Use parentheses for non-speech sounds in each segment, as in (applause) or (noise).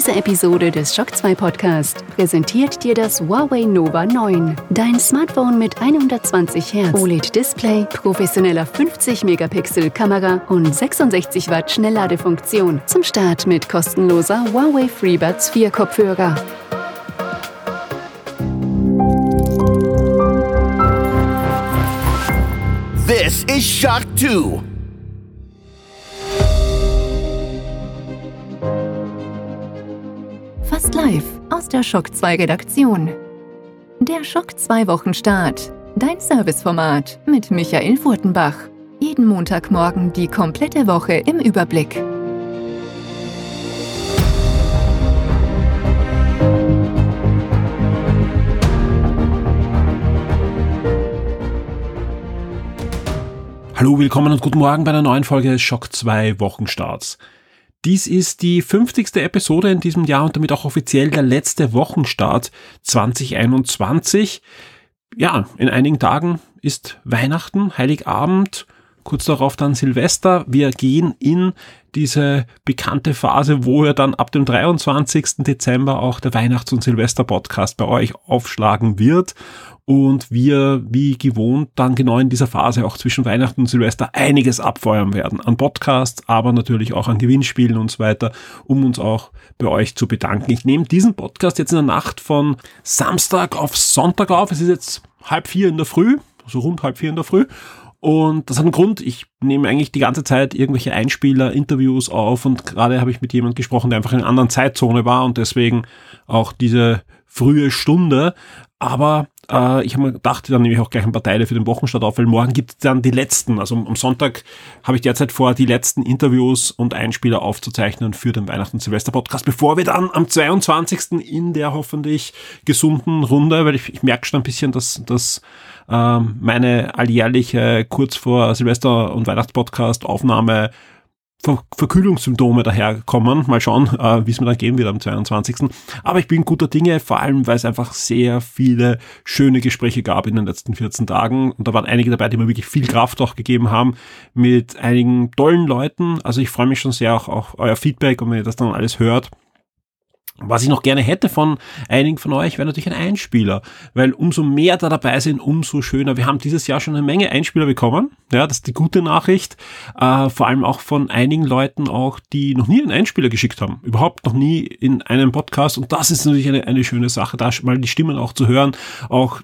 Diese Episode des Shock 2 Podcast präsentiert dir das Huawei Nova 9. Dein Smartphone mit 120 Hertz OLED-Display, professioneller 50-Megapixel Kamera und 66 Watt Schnellladefunktion. Zum Start mit kostenloser Huawei FreeBuds 4 Kopfhörer. This is Shock 2. Fast live aus der Schock 2 Redaktion. Der Schock 2 Wochenstart. Dein Serviceformat mit Michael Furtenbach. Jeden Montagmorgen die komplette Woche im Überblick. Hallo, willkommen und guten Morgen bei einer neuen Folge Schock 2 Wochenstarts. Dies ist die 50. Episode in diesem Jahr und damit auch offiziell der letzte Wochenstart 2021. Ja, in einigen Tagen ist Weihnachten, Heiligabend, kurz darauf dann Silvester. Wir gehen in diese bekannte Phase, wo er dann ab dem 23. Dezember auch der Weihnachts- und Silvester-Podcast bei euch aufschlagen wird und wir wie gewohnt dann genau in dieser Phase auch zwischen Weihnachten und Silvester einiges abfeuern werden. An Podcasts, aber natürlich auch an Gewinnspielen und so weiter, um uns auch bei euch zu bedanken. Ich nehme diesen Podcast jetzt in der Nacht von Samstag auf Sonntag auf. Es ist jetzt halb vier in der Früh, so rund halb vier in der Früh. Und das hat einen Grund. Ich nehme eigentlich die ganze Zeit irgendwelche Einspieler, Interviews auf und gerade habe ich mit jemandem gesprochen, der einfach in einer anderen Zeitzone war und deswegen auch diese frühe Stunde. Aber äh, ich habe mir gedacht, dann nehme ich auch gleich ein paar Teile für den Wochenstart auf, weil morgen gibt es dann die letzten. Also am Sonntag habe ich derzeit vor, die letzten Interviews und Einspieler aufzuzeichnen für den Weihnachten- Silvester-Podcast, bevor wir dann am 22. in der hoffentlich gesunden Runde, weil ich, ich merke schon ein bisschen, dass, dass ähm, meine alljährliche kurz vor Silvester- und Weihnachtspodcast-Aufnahme Ver Verkühlungssymptome daherkommen. Mal schauen, äh, wie es mir dann gehen wird am 22. Aber ich bin guter Dinge, vor allem, weil es einfach sehr viele schöne Gespräche gab in den letzten 14 Tagen. Und da waren einige dabei, die mir wirklich viel Kraft auch gegeben haben mit einigen tollen Leuten. Also ich freue mich schon sehr auch auf euer Feedback und wenn ihr das dann alles hört. Was ich noch gerne hätte von einigen von euch, wäre natürlich ein Einspieler, weil umso mehr da dabei sind, umso schöner. Wir haben dieses Jahr schon eine Menge Einspieler bekommen, ja, das ist die gute Nachricht, äh, vor allem auch von einigen Leuten auch, die noch nie einen Einspieler geschickt haben, überhaupt noch nie in einem Podcast. Und das ist natürlich eine, eine schöne Sache, da mal die Stimmen auch zu hören, auch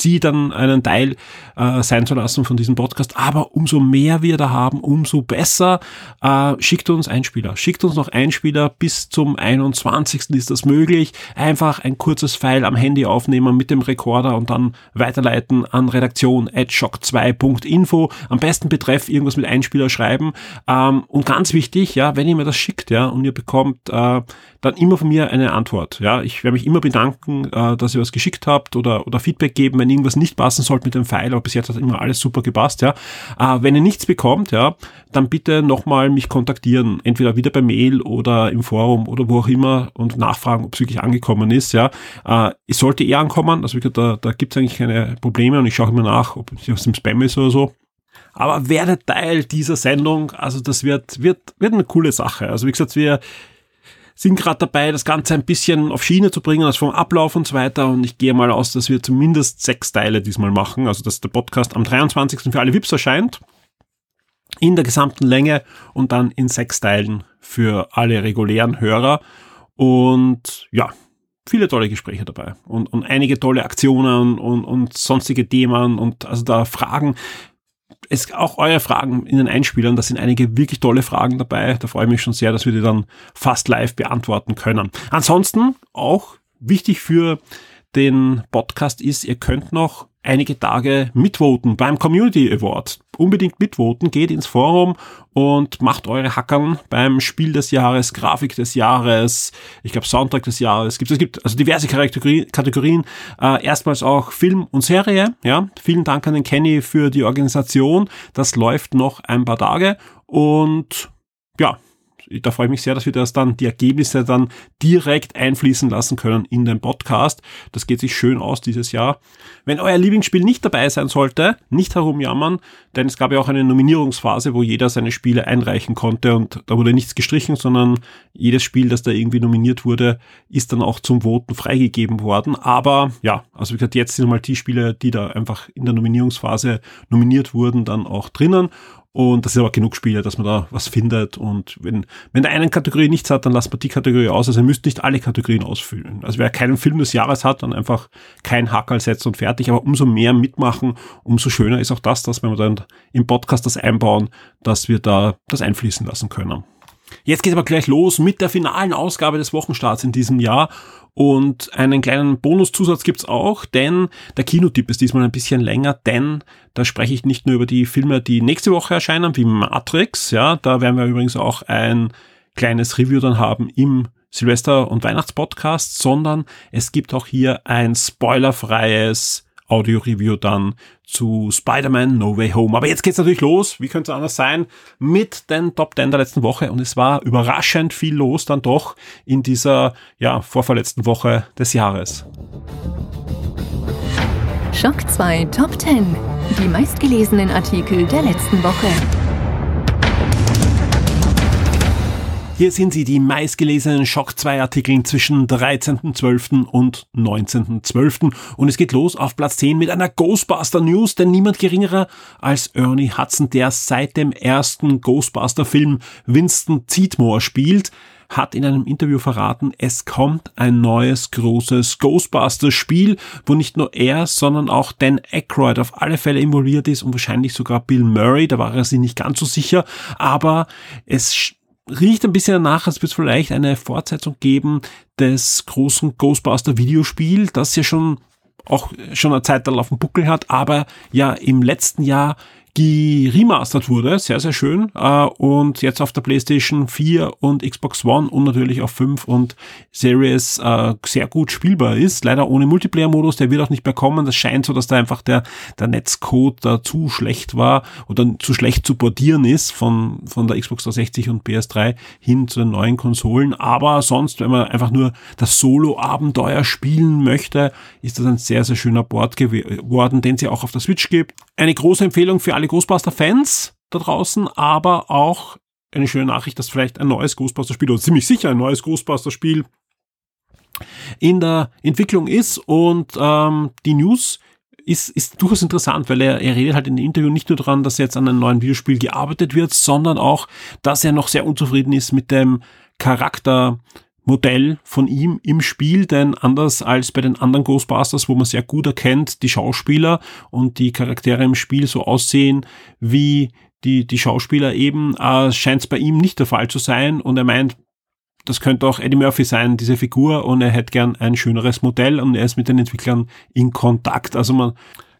sie dann einen Teil äh, sein zu lassen von diesem Podcast. Aber umso mehr wir da haben, umso besser. Äh, schickt uns Einspieler. Schickt uns noch Einspieler. Bis zum 21. ist das möglich. Einfach ein kurzes File am Handy aufnehmen mit dem Rekorder und dann weiterleiten an redaktion at shock2.info. Am besten betreff irgendwas mit Einspieler schreiben. Ähm, und ganz wichtig, ja, wenn ihr mir das schickt, ja, und ihr bekommt äh, dann immer von mir eine Antwort. Ja, ich werde mich immer bedanken, äh, dass ihr was geschickt habt oder, oder Feedback geben, wenn irgendwas nicht passen sollte mit dem Pfeil, aber bis jetzt hat immer alles super gepasst, ja. Äh, wenn ihr nichts bekommt, ja, dann bitte nochmal mich kontaktieren, entweder wieder per Mail oder im Forum oder wo auch immer und nachfragen, ob es wirklich angekommen ist, ja. Äh, es sollte eher ankommen, also da, da gibt es eigentlich keine Probleme und ich schaue immer nach, ob es aus dem Spam ist oder so. Aber werdet Teil dieser Sendung, also das wird, wird, wird eine coole Sache. Also wie gesagt, wir, sind gerade dabei, das Ganze ein bisschen auf Schiene zu bringen, also vom Ablauf und so weiter. Und ich gehe mal aus, dass wir zumindest sechs Teile diesmal machen. Also dass der Podcast am 23. für alle VIPs erscheint. In der gesamten Länge und dann in sechs Teilen für alle regulären Hörer. Und ja, viele tolle Gespräche dabei und, und einige tolle Aktionen und, und sonstige Themen und also da Fragen es auch eure Fragen in den Einspielern, da sind einige wirklich tolle Fragen dabei. Da freue ich mich schon sehr, dass wir die dann fast live beantworten können. Ansonsten auch wichtig für den Podcast ist, ihr könnt noch einige Tage mitvoten beim Community Award. Unbedingt mitvoten, geht ins Forum und macht eure Hackern beim Spiel des Jahres, Grafik des Jahres, ich glaube Soundtrack des Jahres. Gibt, es gibt also diverse Kategorien. Äh, erstmals auch Film und Serie. Ja, vielen Dank an den Kenny für die Organisation. Das läuft noch ein paar Tage und ja, da freue ich mich sehr, dass wir das dann, die Ergebnisse dann direkt einfließen lassen können in den Podcast. Das geht sich schön aus dieses Jahr. Wenn euer Lieblingsspiel nicht dabei sein sollte, nicht herumjammern, denn es gab ja auch eine Nominierungsphase, wo jeder seine Spiele einreichen konnte und da wurde nichts gestrichen, sondern jedes Spiel, das da irgendwie nominiert wurde, ist dann auch zum Voten freigegeben worden. Aber ja, also wie gesagt, jetzt sind mal die Spiele, die da einfach in der Nominierungsphase nominiert wurden, dann auch drinnen. Und das sind aber genug Spiele, dass man da was findet. Und wenn, wenn der einen Kategorie nichts hat, dann lasst man die Kategorie aus. Also ihr müsst nicht alle Kategorien ausfüllen. Also wer keinen Film des Jahres hat, dann einfach kein Hackerl setzen und fertig. Aber umso mehr mitmachen, umso schöner ist auch das, dass wenn wir dann im Podcast das einbauen, dass wir da das einfließen lassen können. Jetzt geht aber gleich los mit der finalen Ausgabe des Wochenstarts in diesem Jahr. Und einen kleinen Bonuszusatz gibt's auch, denn der Kinotipp ist diesmal ein bisschen länger, denn da spreche ich nicht nur über die Filme, die nächste Woche erscheinen, wie Matrix, ja, da werden wir übrigens auch ein kleines Review dann haben im Silvester- und Weihnachtspodcast, sondern es gibt auch hier ein spoilerfreies Audio-Review dann zu Spider-Man No Way Home. Aber jetzt geht's natürlich los, wie könnte es anders sein, mit den Top 10 der letzten Woche und es war überraschend viel los dann doch in dieser, ja, vorverletzten Woche des Jahres. Schock 2 Top 10. Die meistgelesenen Artikel der letzten Woche. Hier sind sie, die meistgelesenen Schock 2 Artikel zwischen 13.12. und 19.12. Und es geht los auf Platz 10 mit einer Ghostbuster News, denn niemand geringerer als Ernie Hudson, der seit dem ersten Ghostbuster Film Winston Zeatmore spielt, hat in einem Interview verraten, es kommt ein neues großes Ghostbusters Spiel, wo nicht nur er, sondern auch Dan Aykroyd auf alle Fälle involviert ist und wahrscheinlich sogar Bill Murray, da war er sich nicht ganz so sicher, aber es riecht ein bisschen danach, als wird es vielleicht eine Fortsetzung geben des großen Ghostbuster Videospiel, das ja schon auch schon eine Zeit auf dem Buckel hat, aber ja im letzten Jahr geremastert wurde, sehr, sehr schön, äh, und jetzt auf der PlayStation 4 und Xbox One und natürlich auf 5 und Series äh, sehr gut spielbar ist. Leider ohne Multiplayer-Modus, der wird auch nicht mehr kommen. Das scheint so, dass da einfach der, der Netzcode da zu schlecht war oder zu schlecht zu portieren ist von, von der Xbox 360 und PS3 hin zu den neuen Konsolen. Aber sonst, wenn man einfach nur das Solo-Abenteuer spielen möchte, ist das ein sehr, sehr schöner Board geworden, den ja auch auf der Switch gibt. Eine große Empfehlung für alle alle Ghostbuster-Fans da draußen, aber auch eine schöne Nachricht, dass vielleicht ein neues Ghostbuster-Spiel oder ziemlich sicher ein neues Ghostbuster-Spiel in der Entwicklung ist. Und ähm, die News ist, ist durchaus interessant, weil er, er redet halt in dem Interview nicht nur daran, dass jetzt an einem neuen Videospiel gearbeitet wird, sondern auch, dass er noch sehr unzufrieden ist mit dem Charakter Modell von ihm im Spiel, denn anders als bei den anderen Ghostbusters, wo man sehr gut erkennt, die Schauspieler und die Charaktere im Spiel so aussehen wie die, die Schauspieler eben, äh, scheint es bei ihm nicht der Fall zu sein und er meint, das könnte auch Eddie Murphy sein, diese Figur, und er hätte gern ein schöneres Modell und er ist mit den Entwicklern in Kontakt. Also man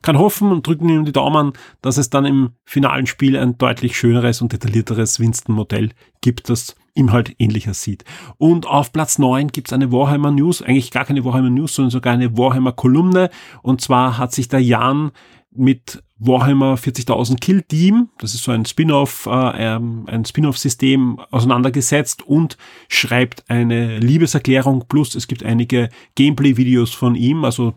kann hoffen und drücken ihm die Daumen, dass es dann im finalen Spiel ein deutlich schöneres und detaillierteres Winston-Modell gibt, das ihm halt ähnlicher sieht. Und auf Platz 9 gibt's eine Warhammer News, eigentlich gar keine Warhammer News, sondern sogar eine Warhammer Kolumne. Und zwar hat sich der Jan mit Warhammer 40.000 Kill Team, das ist so ein Spin-off, äh, ähm, ein Spin-off-System auseinandergesetzt und schreibt eine Liebeserklärung plus es gibt einige Gameplay-Videos von ihm, also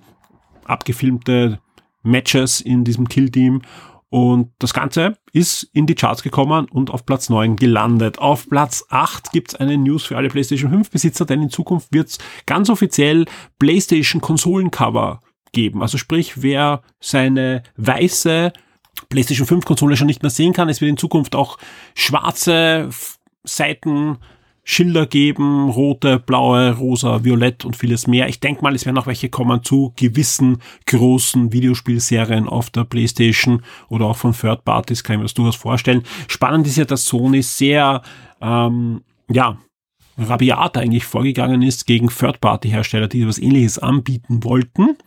abgefilmte Matches in diesem Kill Team und das Ganze ist in die Charts gekommen und auf Platz 9 gelandet. Auf Platz 8 gibt's eine News für alle PlayStation 5 Besitzer, denn in Zukunft wird's ganz offiziell PlayStation Konsolencover geben. Also sprich, wer seine weiße PlayStation 5 Konsole schon nicht mehr sehen kann, es wird in Zukunft auch schwarze Seiten Schilder geben, rote, blaue, rosa, violett und vieles mehr. Ich denke mal, es werden auch welche kommen zu gewissen großen Videospielserien auf der Playstation oder auch von Third Parties, kann ich mir das durchaus vorstellen. Spannend ist ja, dass Sony sehr, ähm, ja, rabiat eigentlich vorgegangen ist gegen Third-Party-Hersteller, die was ähnliches anbieten wollten.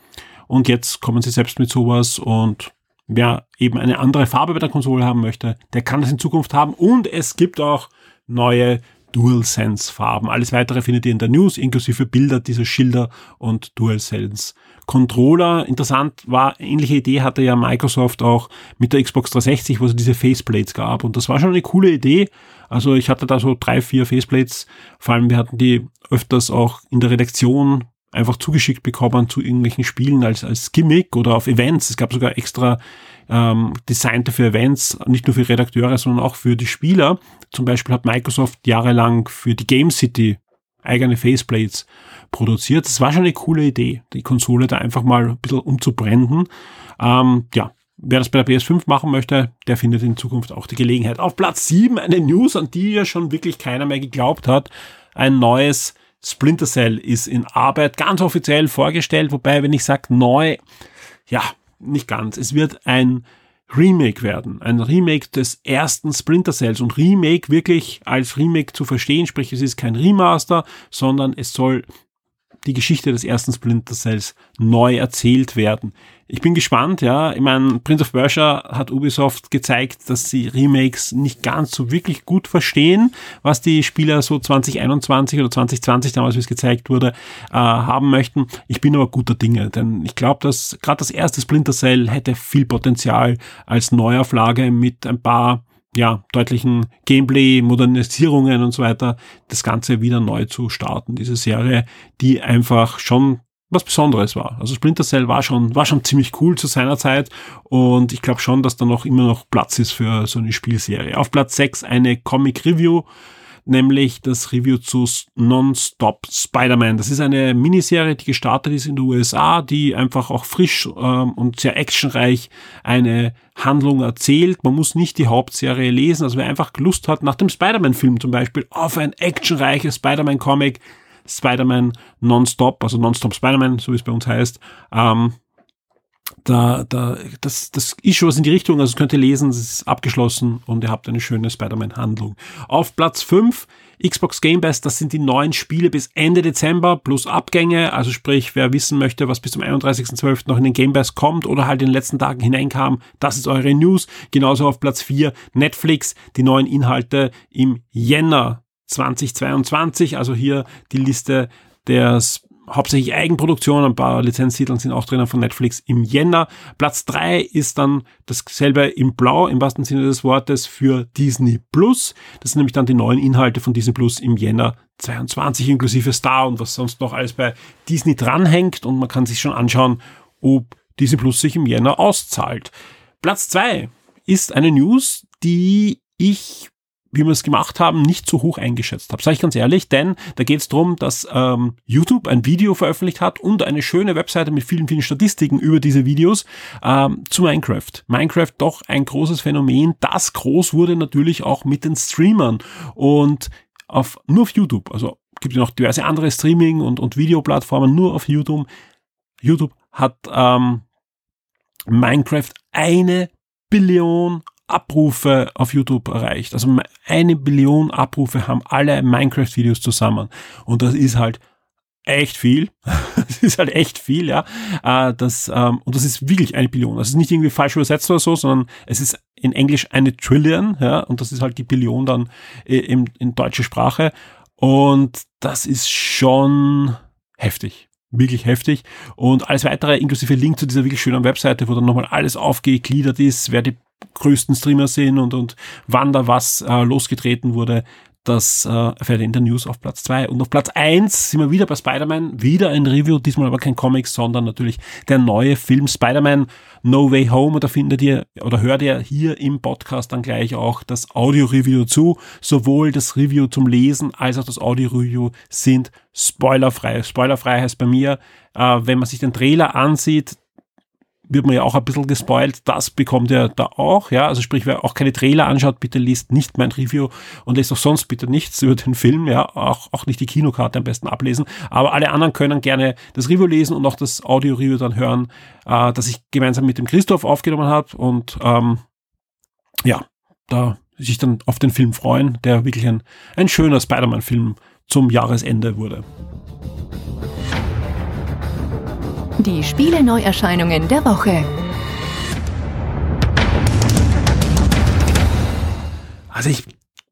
Und jetzt kommen sie selbst mit sowas und wer eben eine andere Farbe bei der Konsole haben möchte, der kann das in Zukunft haben. Und es gibt auch neue DualSense-Farben. Alles weitere findet ihr in der News, inklusive Bilder dieser Schilder und DualSense. Controller, interessant war, ähnliche Idee hatte ja Microsoft auch mit der Xbox 360, wo es diese Faceplates gab. Und das war schon eine coole Idee. Also ich hatte da so drei, vier Faceplates. Vor allem wir hatten die öfters auch in der Redaktion einfach zugeschickt bekommen zu irgendwelchen Spielen als, als Gimmick oder auf Events. Es gab sogar extra ähm, designte für Events, nicht nur für Redakteure, sondern auch für die Spieler. Zum Beispiel hat Microsoft jahrelang für die Game City eigene Faceplates produziert. Das war schon eine coole Idee, die Konsole da einfach mal ein bisschen umzubranden. Ähm, ja, wer das bei der PS5 machen möchte, der findet in Zukunft auch die Gelegenheit. Auf Platz 7 eine News, an die ja schon wirklich keiner mehr geglaubt hat. Ein neues Splinter Cell ist in Arbeit, ganz offiziell vorgestellt, wobei, wenn ich sage neu, ja, nicht ganz. Es wird ein Remake werden. Ein Remake des ersten Splinter Cells und Remake wirklich als Remake zu verstehen, sprich es ist kein Remaster, sondern es soll die Geschichte des ersten Splinter Cells neu erzählt werden. Ich bin gespannt, ja. Ich meine, Prince of Persia hat Ubisoft gezeigt, dass sie Remakes nicht ganz so wirklich gut verstehen, was die Spieler so 2021 oder 2020 damals, wie es gezeigt wurde, äh, haben möchten. Ich bin aber guter Dinge, denn ich glaube, dass gerade das erste Splinter Cell hätte viel Potenzial als Neuauflage mit ein paar ja, deutlichen Gameplay, Modernisierungen und so weiter, das Ganze wieder neu zu starten. Diese Serie, die einfach schon was Besonderes war. Also Splinter Cell war schon, war schon ziemlich cool zu seiner Zeit und ich glaube schon, dass da noch immer noch Platz ist für so eine Spielserie. Auf Platz 6 eine Comic Review nämlich das Review zu Non-Stop Spider-Man. Das ist eine Miniserie, die gestartet ist in den USA, die einfach auch frisch ähm, und sehr actionreich eine Handlung erzählt. Man muss nicht die Hauptserie lesen. Also wer einfach Lust hat, nach dem Spider-Man-Film zum Beispiel, auf ein actionreiches Spider-Man-Comic, Spider-Man Non-Stop, also Non-Stop Spider-Man, so wie es bei uns heißt, ähm, da, da, das, das ist schon was in die Richtung, also könnt ihr lesen, es ist abgeschlossen und ihr habt eine schöne Spider-Man-Handlung. Auf Platz 5 Xbox Game Pass, das sind die neuen Spiele bis Ende Dezember plus Abgänge, also sprich, wer wissen möchte, was bis zum 31.12. noch in den Game Pass kommt oder halt in den letzten Tagen hineinkam, das ist eure News. Genauso auf Platz 4 Netflix, die neuen Inhalte im Jänner 2022, also hier die Liste der hauptsächlich Eigenproduktion, ein paar Lizenztiteln sind auch drinnen von Netflix im Jänner. Platz drei ist dann dasselbe im Blau, im wahrsten Sinne des Wortes, für Disney Plus. Das sind nämlich dann die neuen Inhalte von Disney Plus im Jänner 22 inklusive Star und was sonst noch alles bei Disney dranhängt und man kann sich schon anschauen, ob Disney Plus sich im Jänner auszahlt. Platz zwei ist eine News, die ich wie wir es gemacht haben, nicht so hoch eingeschätzt habe. Sage ich ganz ehrlich, denn da geht es darum, dass ähm, YouTube ein Video veröffentlicht hat und eine schöne Webseite mit vielen, vielen Statistiken über diese Videos ähm, zu Minecraft. Minecraft doch ein großes Phänomen. Das groß wurde natürlich auch mit den Streamern und auf, nur auf YouTube. Also gibt ja noch diverse andere Streaming- und, und Videoplattformen, nur auf YouTube. YouTube hat ähm, Minecraft eine Billion Abrufe auf YouTube erreicht. Also eine Billion Abrufe haben alle Minecraft-Videos zusammen. Und das ist halt echt viel. (laughs) das ist halt echt viel, ja. Äh, das, ähm, und das ist wirklich eine Billion. Das ist nicht irgendwie falsch übersetzt oder so, sondern es ist in Englisch eine Trillion, ja, und das ist halt die Billion dann äh, in, in deutsche Sprache. Und das ist schon heftig wirklich heftig. Und alles weitere, inklusive Link zu dieser wirklich schönen Webseite, wo dann nochmal alles aufgegliedert ist, wer die größten Streamer sind und, und wann da was äh, losgetreten wurde. Das äh, erfährt ihr in der News auf Platz zwei Und auf Platz eins sind wir wieder bei Spider-Man. Wieder ein Review, diesmal aber kein Comics, sondern natürlich der neue Film Spider-Man No Way Home. Und da findet ihr oder hört ihr hier im Podcast dann gleich auch das Audio-Review zu. Sowohl das Review zum Lesen als auch das Audio-Review sind spoilerfrei. Spoilerfrei heißt bei mir, äh, wenn man sich den Trailer ansieht, wird man ja auch ein bisschen gespoilt. Das bekommt ihr da auch, ja. Also sprich, wer auch keine Trailer anschaut, bitte liest nicht mein Review und liest auch sonst bitte nichts über den Film, ja. Auch, auch nicht die Kinokarte am besten ablesen. Aber alle anderen können gerne das Review lesen und auch das Audio-Review dann hören, äh, das ich gemeinsam mit dem Christoph aufgenommen habe. Und ähm, ja, da sich dann auf den Film freuen, der wirklich ein, ein schöner Spider-Man-Film zum Jahresende wurde. Die Spiele-Neuerscheinungen der Woche. Also ich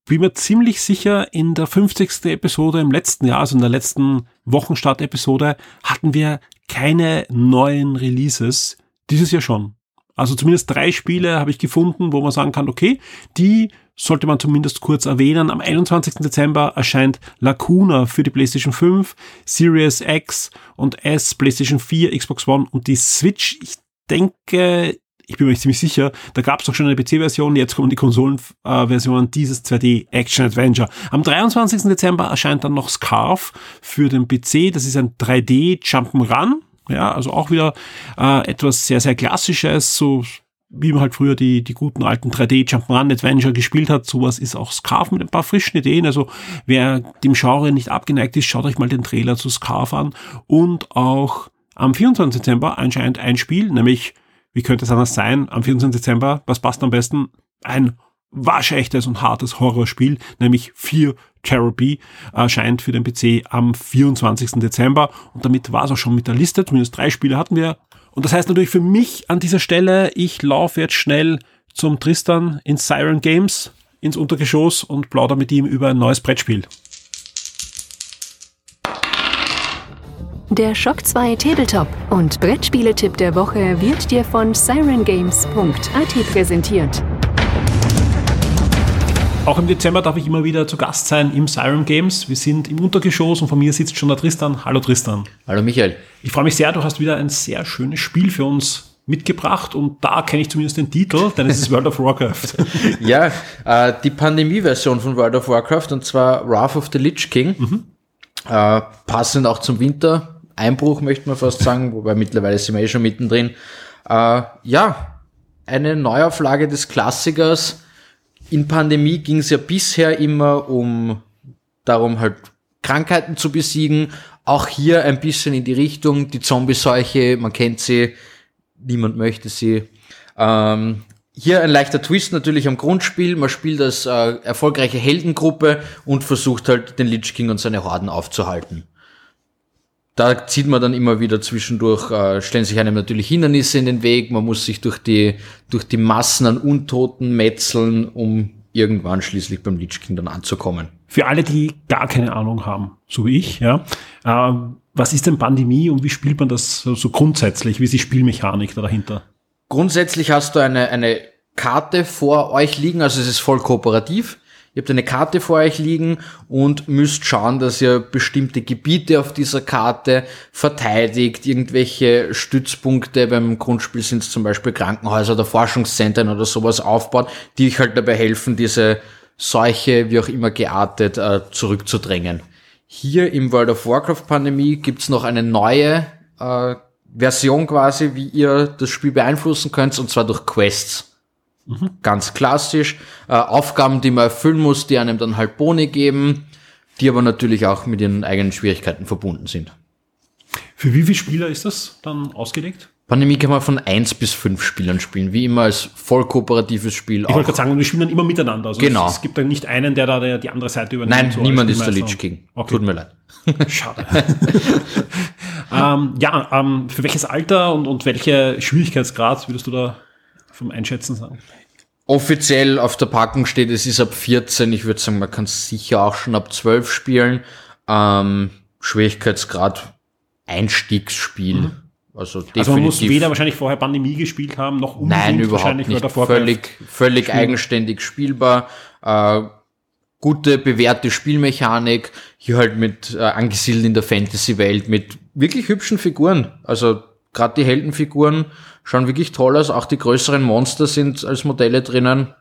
bin mir ziemlich sicher, in der 50. Episode im letzten Jahr, also in der letzten Wochenstart-Episode, hatten wir keine neuen Releases. Dieses Jahr schon. Also zumindest drei Spiele habe ich gefunden, wo man sagen kann, okay, die sollte man zumindest kurz erwähnen. Am 21. Dezember erscheint Lacuna für die PlayStation 5, Series X und S, PlayStation 4, Xbox One und die Switch. Ich denke, ich bin mir ziemlich sicher, da gab es doch schon eine PC-Version, jetzt kommen die Konsolenversionen dieses 2D-Action-Adventure. Am 23. Dezember erscheint dann noch Scarf für den PC, das ist ein 3D-Jump'n'Run, ja, also auch wieder äh, etwas sehr, sehr Klassisches, so wie man halt früher die, die guten alten 3D Jump'n'Run Adventure gespielt hat, sowas ist auch Scarf mit ein paar frischen Ideen. Also wer dem Genre nicht abgeneigt ist, schaut euch mal den Trailer zu Scarf an. Und auch am 24. Dezember anscheinend ein Spiel, nämlich, wie könnte es anders sein, am 24. Dezember, was passt am besten? Ein waschechtes und hartes Horrorspiel, nämlich Fear Therapy, erscheint für den PC am 24. Dezember. Und damit war es auch schon mit der Liste. Zumindest drei Spiele hatten wir und das heißt natürlich für mich an dieser Stelle, ich laufe jetzt schnell zum Tristan ins Siren Games, ins Untergeschoss und plauder mit ihm über ein neues Brettspiel. Der Shock 2 Tabletop und Brettspieletipp der Woche wird dir von sirengames.at präsentiert. Auch im Dezember darf ich immer wieder zu Gast sein im Siren Games. Wir sind im Untergeschoss und von mir sitzt schon der Tristan. Hallo Tristan. Hallo Michael. Ich freue mich sehr, du hast wieder ein sehr schönes Spiel für uns mitgebracht und da kenne ich zumindest den Titel, denn es ist World of Warcraft. (laughs) ja, äh, die Pandemie-Version von World of Warcraft und zwar Wrath of the Lich King. Mhm. Äh, passend auch zum Winter. Einbruch möchte man fast sagen, wobei mittlerweile sind wir eh schon mittendrin. Äh, ja, eine Neuauflage des Klassikers in Pandemie ging es ja bisher immer um darum, halt Krankheiten zu besiegen. Auch hier ein bisschen in die Richtung, die Zombie-Seuche, man kennt sie, niemand möchte sie. Ähm, hier ein leichter Twist natürlich am Grundspiel. Man spielt als äh, erfolgreiche Heldengruppe und versucht halt den Lich King und seine Horden aufzuhalten. Da zieht man dann immer wieder zwischendurch, äh, stellen sich einem natürlich Hindernisse in den Weg, man muss sich durch die, durch die Massen an Untoten metzeln, um irgendwann schließlich beim Lich King dann anzukommen. Für alle, die gar keine Ahnung haben, so wie ich, ja, äh, was ist denn Pandemie und wie spielt man das so, grundsätzlich? Wie ist die Spielmechanik da dahinter? Grundsätzlich hast du eine, eine Karte vor euch liegen, also es ist voll kooperativ. Ihr habt eine Karte vor euch liegen und müsst schauen, dass ihr bestimmte Gebiete auf dieser Karte verteidigt, irgendwelche Stützpunkte, beim Grundspiel sind es zum Beispiel Krankenhäuser oder Forschungszentren oder sowas aufbaut, die euch halt dabei helfen, diese Seuche, wie auch immer geartet, äh, zurückzudrängen. Hier im World of Warcraft Pandemie gibt's noch eine neue äh, Version quasi, wie ihr das Spiel beeinflussen könnt, und zwar durch Quests. Mhm. Ganz klassisch. Äh, Aufgaben, die man erfüllen muss, die einem dann halt Boni geben, die aber natürlich auch mit ihren eigenen Schwierigkeiten verbunden sind. Für wie viele Spieler ist das dann ausgelegt? Pandemie kann man von eins bis fünf Spielern spielen, wie immer als voll kooperatives Spiel. Ich wollte gerade sagen, wir spielen dann immer miteinander. Also genau. Es, es, gibt dann nicht einen, der da die andere Seite übernimmt. Nein, so niemand ist der Lich King. Okay. Tut mir leid. (laughs) Schade. (laughs) ähm, ja, ähm, für welches Alter und, und welche Schwierigkeitsgrad würdest du da vom Einschätzen sagen? Offiziell auf der Packung steht, es ist ab 14. Ich würde sagen, man kann es sicher auch schon ab 12 spielen. Ähm, Schwierigkeitsgrad Einstiegsspiel. Mhm. Also, definitiv. also man muss weder wahrscheinlich vorher Pandemie gespielt haben, noch unbedingt Nein, überhaupt nicht. Völlig, völlig spielen. eigenständig spielbar. Äh, gute, bewährte Spielmechanik. Hier halt mit äh, angesiedelt in der Fantasy-Welt mit wirklich hübschen Figuren. Also gerade die Heldenfiguren schauen wirklich toll aus. Auch die größeren Monster sind als Modelle drinnen.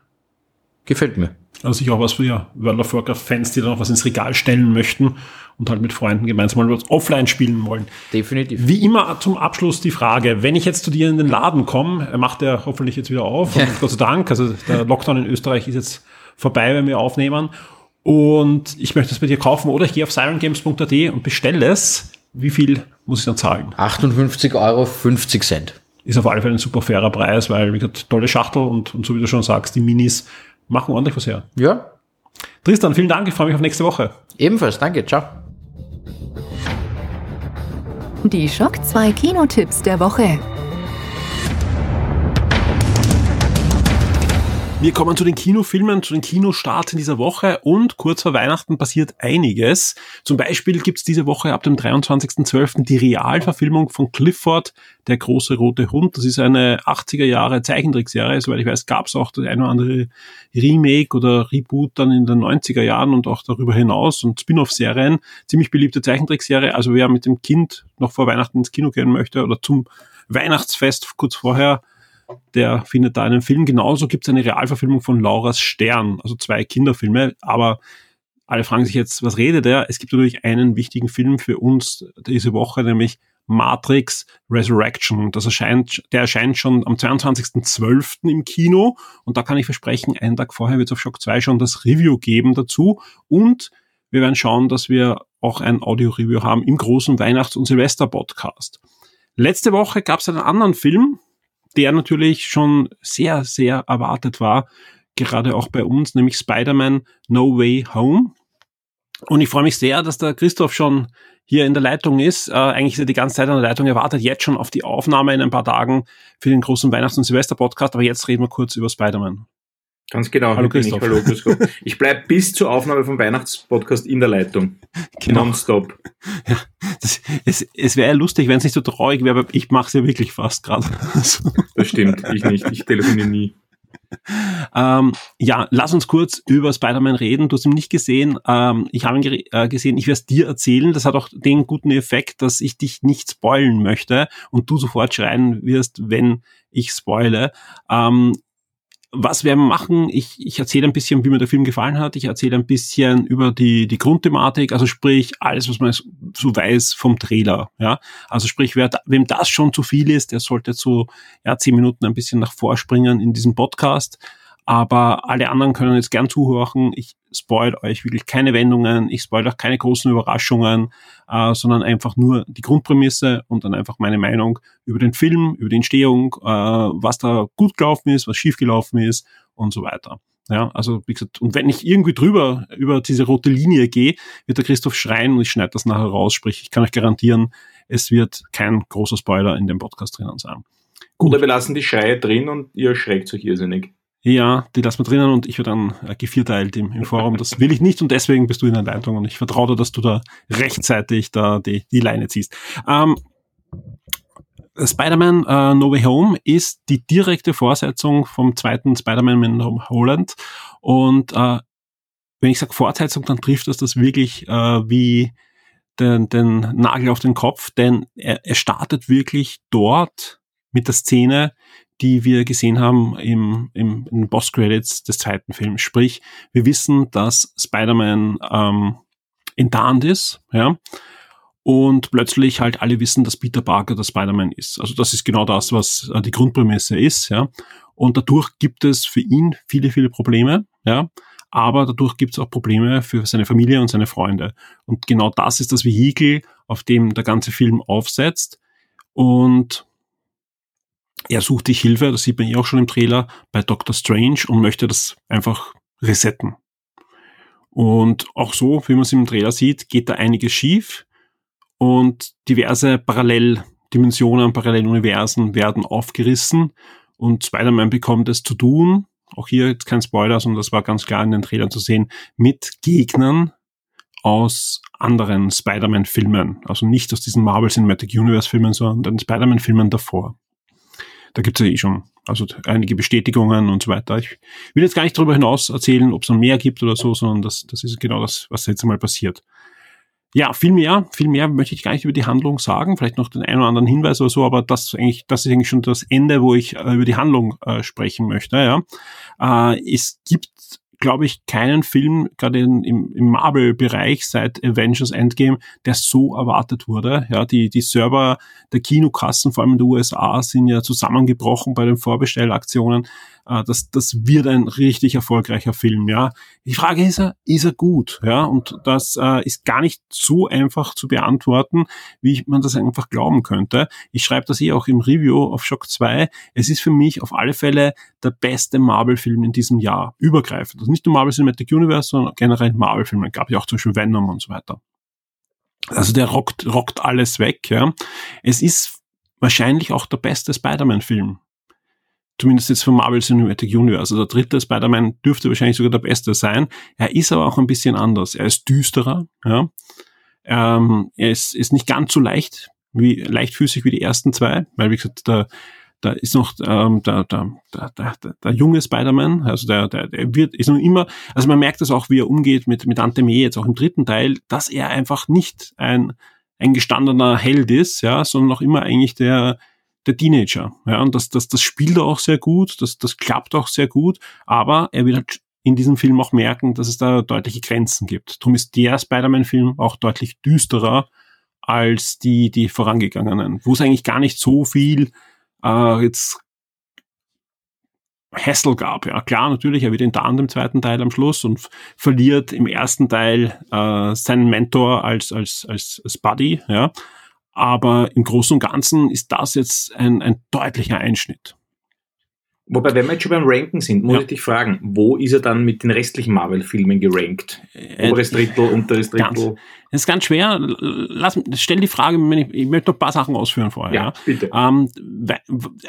Gefällt mir. Also sicher auch was für ja, World of Warcraft-Fans, die da noch was ins Regal stellen möchten und halt mit Freunden gemeinsam mal was offline spielen wollen. Definitiv. Wie immer zum Abschluss die Frage, wenn ich jetzt zu dir in den Laden komme, macht er hoffentlich jetzt wieder auf, ja. Gott sei Dank, also der Lockdown in Österreich ist jetzt vorbei, wenn wir aufnehmen und ich möchte es bei dir kaufen oder ich gehe auf sirengames.at und bestelle es. Wie viel muss ich dann zahlen? 58 Euro 50 Cent. Ist auf alle Fälle ein super fairer Preis, weil, wie gesagt, tolle Schachtel und, und so wie du schon sagst, die Minis machen ordentlich was her. Ja. Tristan, vielen Dank. Ich freue mich auf nächste Woche. Ebenfalls. Danke. Ciao. Die Schock 2 Kinotipps der Woche. Wir kommen zu den Kinofilmen, zu den Kinostarts in dieser Woche und kurz vor Weihnachten passiert einiges. Zum Beispiel gibt's diese Woche ab dem 23.12. die Realverfilmung von Clifford, der große rote Hund. Das ist eine 80er Jahre Zeichentrickserie. Soweit ich weiß, gab's auch das eine oder andere Remake oder Reboot dann in den 90er Jahren und auch darüber hinaus und Spin-off-Serien. Ziemlich beliebte Zeichentrickserie. Also wer mit dem Kind noch vor Weihnachten ins Kino gehen möchte oder zum Weihnachtsfest kurz vorher, der findet da einen Film. Genauso gibt es eine Realverfilmung von Laura's Stern, also zwei Kinderfilme, aber alle fragen sich jetzt, was redet er? Es gibt natürlich einen wichtigen Film für uns diese Woche, nämlich Matrix Resurrection. Das erscheint, der erscheint schon am 22.12. im Kino und da kann ich versprechen, einen Tag vorher wird es auf Shock 2 schon das Review geben dazu und wir werden schauen, dass wir auch ein Audio-Review haben im großen Weihnachts- und Silvester-Podcast. Letzte Woche gab es einen anderen Film, der natürlich schon sehr, sehr erwartet war, gerade auch bei uns, nämlich Spider-Man No Way Home. Und ich freue mich sehr, dass der Christoph schon hier in der Leitung ist. Äh, eigentlich ist er die ganze Zeit in der Leitung, er wartet jetzt schon auf die Aufnahme in ein paar Tagen für den großen Weihnachts- und Silvester-Podcast, aber jetzt reden wir kurz über Spider-Man. Ganz genau. Hallo Christoph. Ich. Hallo Christoph. Ich bleib bis zur Aufnahme vom Weihnachtspodcast in der Leitung. Genau. Nonstop. Ja, das, es es wäre ja lustig, wenn es nicht so traurig wäre, aber ich mache es ja wirklich fast gerade. Das stimmt, ich nicht. Ich telefoniere nie. Ähm, ja, lass uns kurz über Spider-Man reden. Du hast ihn nicht gesehen. Ähm, ich habe ihn äh, gesehen. Ich werde es dir erzählen. Das hat auch den guten Effekt, dass ich dich nicht spoilen möchte und du sofort schreien wirst, wenn ich spoile. Ähm, was wir machen, ich, ich erzähle ein bisschen, wie mir der Film gefallen hat. Ich erzähle ein bisschen über die, die Grundthematik, also sprich alles, was man so weiß vom Trailer. Ja, also sprich, wer, wem das schon zu viel ist, der sollte so ja zehn Minuten ein bisschen nach vorspringen in diesem Podcast. Aber alle anderen können jetzt gern zuhören. Ich spoil euch wirklich keine Wendungen, ich spoil auch keine großen Überraschungen, äh, sondern einfach nur die Grundprämisse und dann einfach meine Meinung über den Film, über die Entstehung, äh, was da gut gelaufen ist, was schief gelaufen ist und so weiter. Ja, also wie gesagt, und wenn ich irgendwie drüber über diese rote Linie gehe, wird der Christoph schreien und ich schneide das nachher raus. Sprich, ich kann euch garantieren, es wird kein großer Spoiler in dem Podcast drinnen sein. Gut. Oder wir lassen die Schreie drin und ihr schreckt euch irrsinnig. Ja, die lassen wir drinnen und ich werde dann äh, gevierteilt im, im Forum. Das will ich nicht und deswegen bist du in der Leitung und ich vertraue dir, dass du da rechtzeitig da die, die Leine ziehst. Ähm, Spider-Man uh, No Way Home ist die direkte Fortsetzung vom zweiten Spider-Man mit Holland und äh, wenn ich sage Fortsetzung, dann trifft das das wirklich äh, wie den, den Nagel auf den Kopf, denn er, er startet wirklich dort mit der Szene, die wir gesehen haben im, im, in Boss-Credits des zweiten Films. Sprich, wir wissen, dass Spider-Man ähm, enttarnt ist, ja, und plötzlich halt alle wissen, dass Peter Parker der Spider-Man ist. Also das ist genau das, was äh, die Grundprämisse ist, ja. Und dadurch gibt es für ihn viele, viele Probleme, ja. Aber dadurch gibt es auch Probleme für seine Familie und seine Freunde. Und genau das ist das Vehikel, auf dem der ganze Film aufsetzt. Und er sucht sich Hilfe, das sieht man ja auch schon im Trailer, bei Doctor Strange und möchte das einfach resetten. Und auch so, wie man es im Trailer sieht, geht da einiges schief und diverse Paralleldimensionen, Paralleluniversen werden aufgerissen und Spider-Man bekommt es zu tun, auch hier jetzt kein Spoiler, sondern das war ganz klar in den Trailern zu sehen, mit Gegnern aus anderen Spider-Man-Filmen. Also nicht aus diesen Marvel Cinematic Universe-Filmen, sondern den Spider-Man-Filmen davor. Da gibt es ja eh schon also einige Bestätigungen und so weiter. Ich will jetzt gar nicht darüber hinaus erzählen, ob es noch mehr gibt oder so, sondern das, das ist genau das, was jetzt einmal passiert. Ja, viel mehr, viel mehr möchte ich gar nicht über die Handlung sagen, vielleicht noch den einen oder anderen Hinweis oder so, aber das eigentlich, das ist eigentlich schon das Ende, wo ich äh, über die Handlung äh, sprechen möchte. Ja. Äh, es gibt glaube ich, keinen Film, gerade im, im Marvel-Bereich seit Avengers Endgame, der so erwartet wurde. Ja, die, die Server der Kinokassen, vor allem in den USA, sind ja zusammengebrochen bei den Vorbestellaktionen. Äh, das, das wird ein richtig erfolgreicher Film, ja. Die Frage ist, ist er gut, ja? Und das äh, ist gar nicht so einfach zu beantworten, wie man das einfach glauben könnte. Ich schreibe das eh auch im Review auf Shock 2. Es ist für mich auf alle Fälle der beste Marvel-Film in diesem Jahr, übergreifend. Also nicht nur Marvel Cinematic Universe, sondern generell Marvel-Filme. Gab ja auch zum Beispiel Venom und so weiter. Also der rockt, rockt alles weg, ja. Es ist wahrscheinlich auch der beste Spider-Man-Film Zumindest jetzt vom Marvel Cinematic Universe. Also der dritte Spider-Man dürfte wahrscheinlich sogar der beste sein. Er ist aber auch ein bisschen anders. Er ist düsterer, ja. Ähm, er ist, ist nicht ganz so leicht, wie leichtfüßig wie die ersten zwei, weil wie gesagt, der, da ist noch ähm, der, der, der, der, der junge Spider-Man, also der, der, der wird, ist noch immer, also man merkt das auch, wie er umgeht mit, mit Ante May jetzt auch im dritten Teil, dass er einfach nicht ein, ein gestandener Held ist, ja, sondern noch immer eigentlich der, der Teenager. Ja, und das, das, das spielt er auch sehr gut, das, das klappt auch sehr gut, aber er wird halt in diesem Film auch merken, dass es da deutliche Grenzen gibt. Darum ist der Spider-Man-Film auch deutlich düsterer als die, die vorangegangenen, wo es eigentlich gar nicht so viel äh, jetzt Hassel gab. Ja, klar, natürlich, er wird in im zweiten Teil am Schluss und verliert im ersten Teil äh, seinen Mentor als, als, als, als Buddy, ja. Aber im Großen und Ganzen ist das jetzt ein, ein deutlicher Einschnitt. Wobei, wenn wir jetzt schon beim Ranken sind, muss ja. ich dich fragen, wo ist er dann mit den restlichen Marvel-Filmen gerankt? Äh, Oberes Drittel, unteres Drittel? Ganz, das ist ganz schwer. Lass, stell die Frage, ich, ich möchte noch ein paar Sachen ausführen vorher. Ja, ja. bitte. Ähm,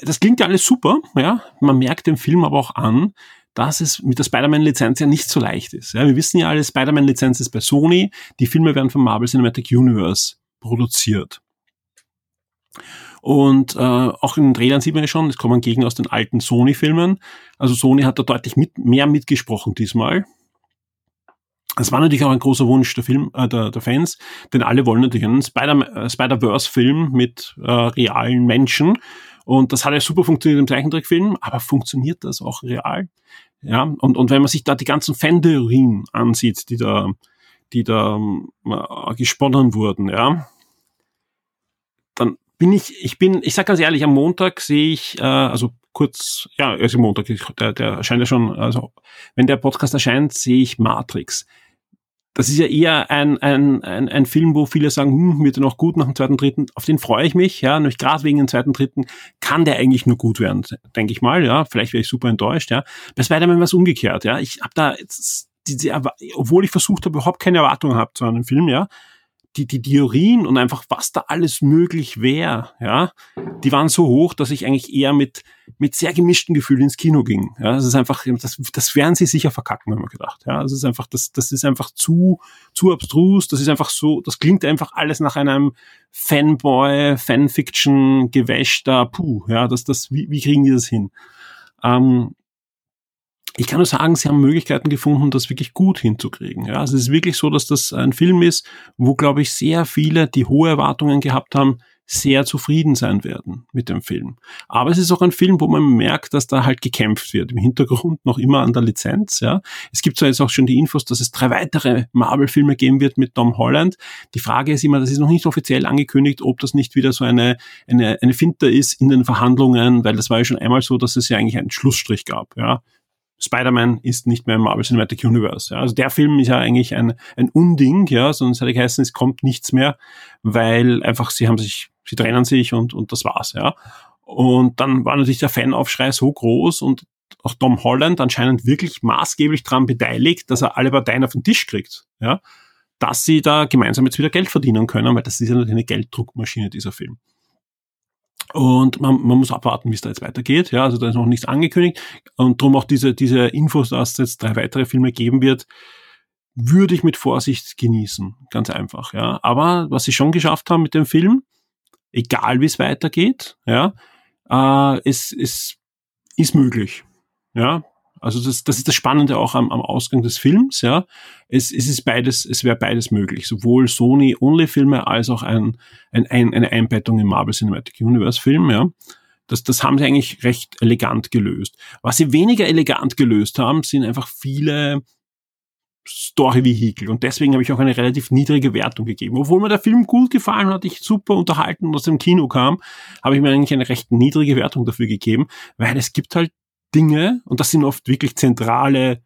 das klingt ja alles super, ja. Man merkt dem Film aber auch an, dass es mit der Spider-Man-Lizenz ja nicht so leicht ist. Ja, wir wissen ja alle, Spider-Man-Lizenz ist bei Sony, die Filme werden vom Marvel Cinematic Universe produziert. Und äh, auch in den Trailern sieht man ja schon, es kommen Gegner aus den alten Sony-Filmen. Also Sony hat da deutlich mit, mehr mitgesprochen diesmal. Das war natürlich auch ein großer Wunsch der Film, äh, der, der Fans, denn alle wollen natürlich einen äh, Spider-Verse-Film mit äh, realen Menschen. Und das hat ja super funktioniert im Zeichentrickfilm, aber funktioniert das auch real? Ja, und, und wenn man sich da die ganzen Fan-Theorien ansieht, die da, die da äh, gesponnen wurden, ja, dann bin ich, ich bin, ich sag ganz ehrlich, am Montag sehe ich, äh, also kurz, ja, also Montag, der, der erscheint ja schon, also wenn der Podcast erscheint, sehe ich Matrix. Das ist ja eher ein, ein, ein, ein Film, wo viele sagen, hm, wird er noch gut nach dem zweiten, dritten. Auf den freue ich mich, ja, nämlich gerade wegen dem zweiten, dritten kann der eigentlich nur gut werden, denke ich mal, ja. Vielleicht wäre ich super enttäuscht, ja. Bei Spider-Man war es umgekehrt, ja. Ich habe da, jetzt, diese, obwohl ich versucht habe, überhaupt keine Erwartungen habe zu einem Film, ja, die, die Theorien und einfach, was da alles möglich wäre, ja, die waren so hoch, dass ich eigentlich eher mit, mit sehr gemischten Gefühlen ins Kino ging. Ja, das ist einfach, das, das werden sie sicher verkacken, haben wir gedacht. Ja, das ist einfach, das, das ist einfach zu, zu abstrus, das ist einfach so, das klingt einfach alles nach einem Fanboy, Fanfiction, gewäschter, puh, ja, das, das, wie, wie kriegen die das hin? Ähm, ich kann nur sagen, sie haben Möglichkeiten gefunden, das wirklich gut hinzukriegen. Ja, also es ist wirklich so, dass das ein Film ist, wo, glaube ich, sehr viele, die hohe Erwartungen gehabt haben, sehr zufrieden sein werden mit dem Film. Aber es ist auch ein Film, wo man merkt, dass da halt gekämpft wird. Im Hintergrund noch immer an der Lizenz. Ja, es gibt zwar jetzt auch schon die Infos, dass es drei weitere Marvel-Filme geben wird mit Tom Holland. Die Frage ist immer, das ist noch nicht offiziell angekündigt, ob das nicht wieder so eine eine eine Finte ist in den Verhandlungen, weil das war ja schon einmal so, dass es ja eigentlich einen Schlussstrich gab. Ja, Spider-Man ist nicht mehr im Marvel Cinematic Universe. Ja. Also der Film ist ja eigentlich ein, ein Unding, ja, sonst hätte geheißen, es kommt nichts mehr, weil einfach sie haben sich, sie trennen sich und, und das war's, ja. Und dann war natürlich der Fanaufschrei so groß und auch Tom Holland anscheinend wirklich maßgeblich daran beteiligt, dass er alle Parteien auf den Tisch kriegt, ja, dass sie da gemeinsam jetzt wieder Geld verdienen können, weil das ist ja natürlich eine Gelddruckmaschine, dieser Film. Und man, man muss abwarten, wie es da jetzt weitergeht. Ja, also da ist noch nichts angekündigt. Und darum auch diese, diese Infos, dass es jetzt drei weitere Filme geben wird, würde ich mit Vorsicht genießen. Ganz einfach. Ja. Aber was sie schon geschafft haben mit dem Film, egal wie es weitergeht, ja, äh, es, es ist möglich. Ja, also das, das ist das Spannende auch am, am Ausgang des Films, ja. Es, es ist beides, es wäre beides möglich. Sowohl Sony-Only-Filme als auch ein, ein, ein, eine Einbettung im Marvel Cinematic Universe-Film, ja. Das, das haben sie eigentlich recht elegant gelöst. Was sie weniger elegant gelöst haben, sind einfach viele Story-Vehikel. Und deswegen habe ich auch eine relativ niedrige Wertung gegeben. Obwohl mir der Film gut gefallen hat, ich super unterhalten und aus dem Kino kam, habe ich mir eigentlich eine recht niedrige Wertung dafür gegeben, weil es gibt halt Dinge, und das sind oft wirklich zentrale,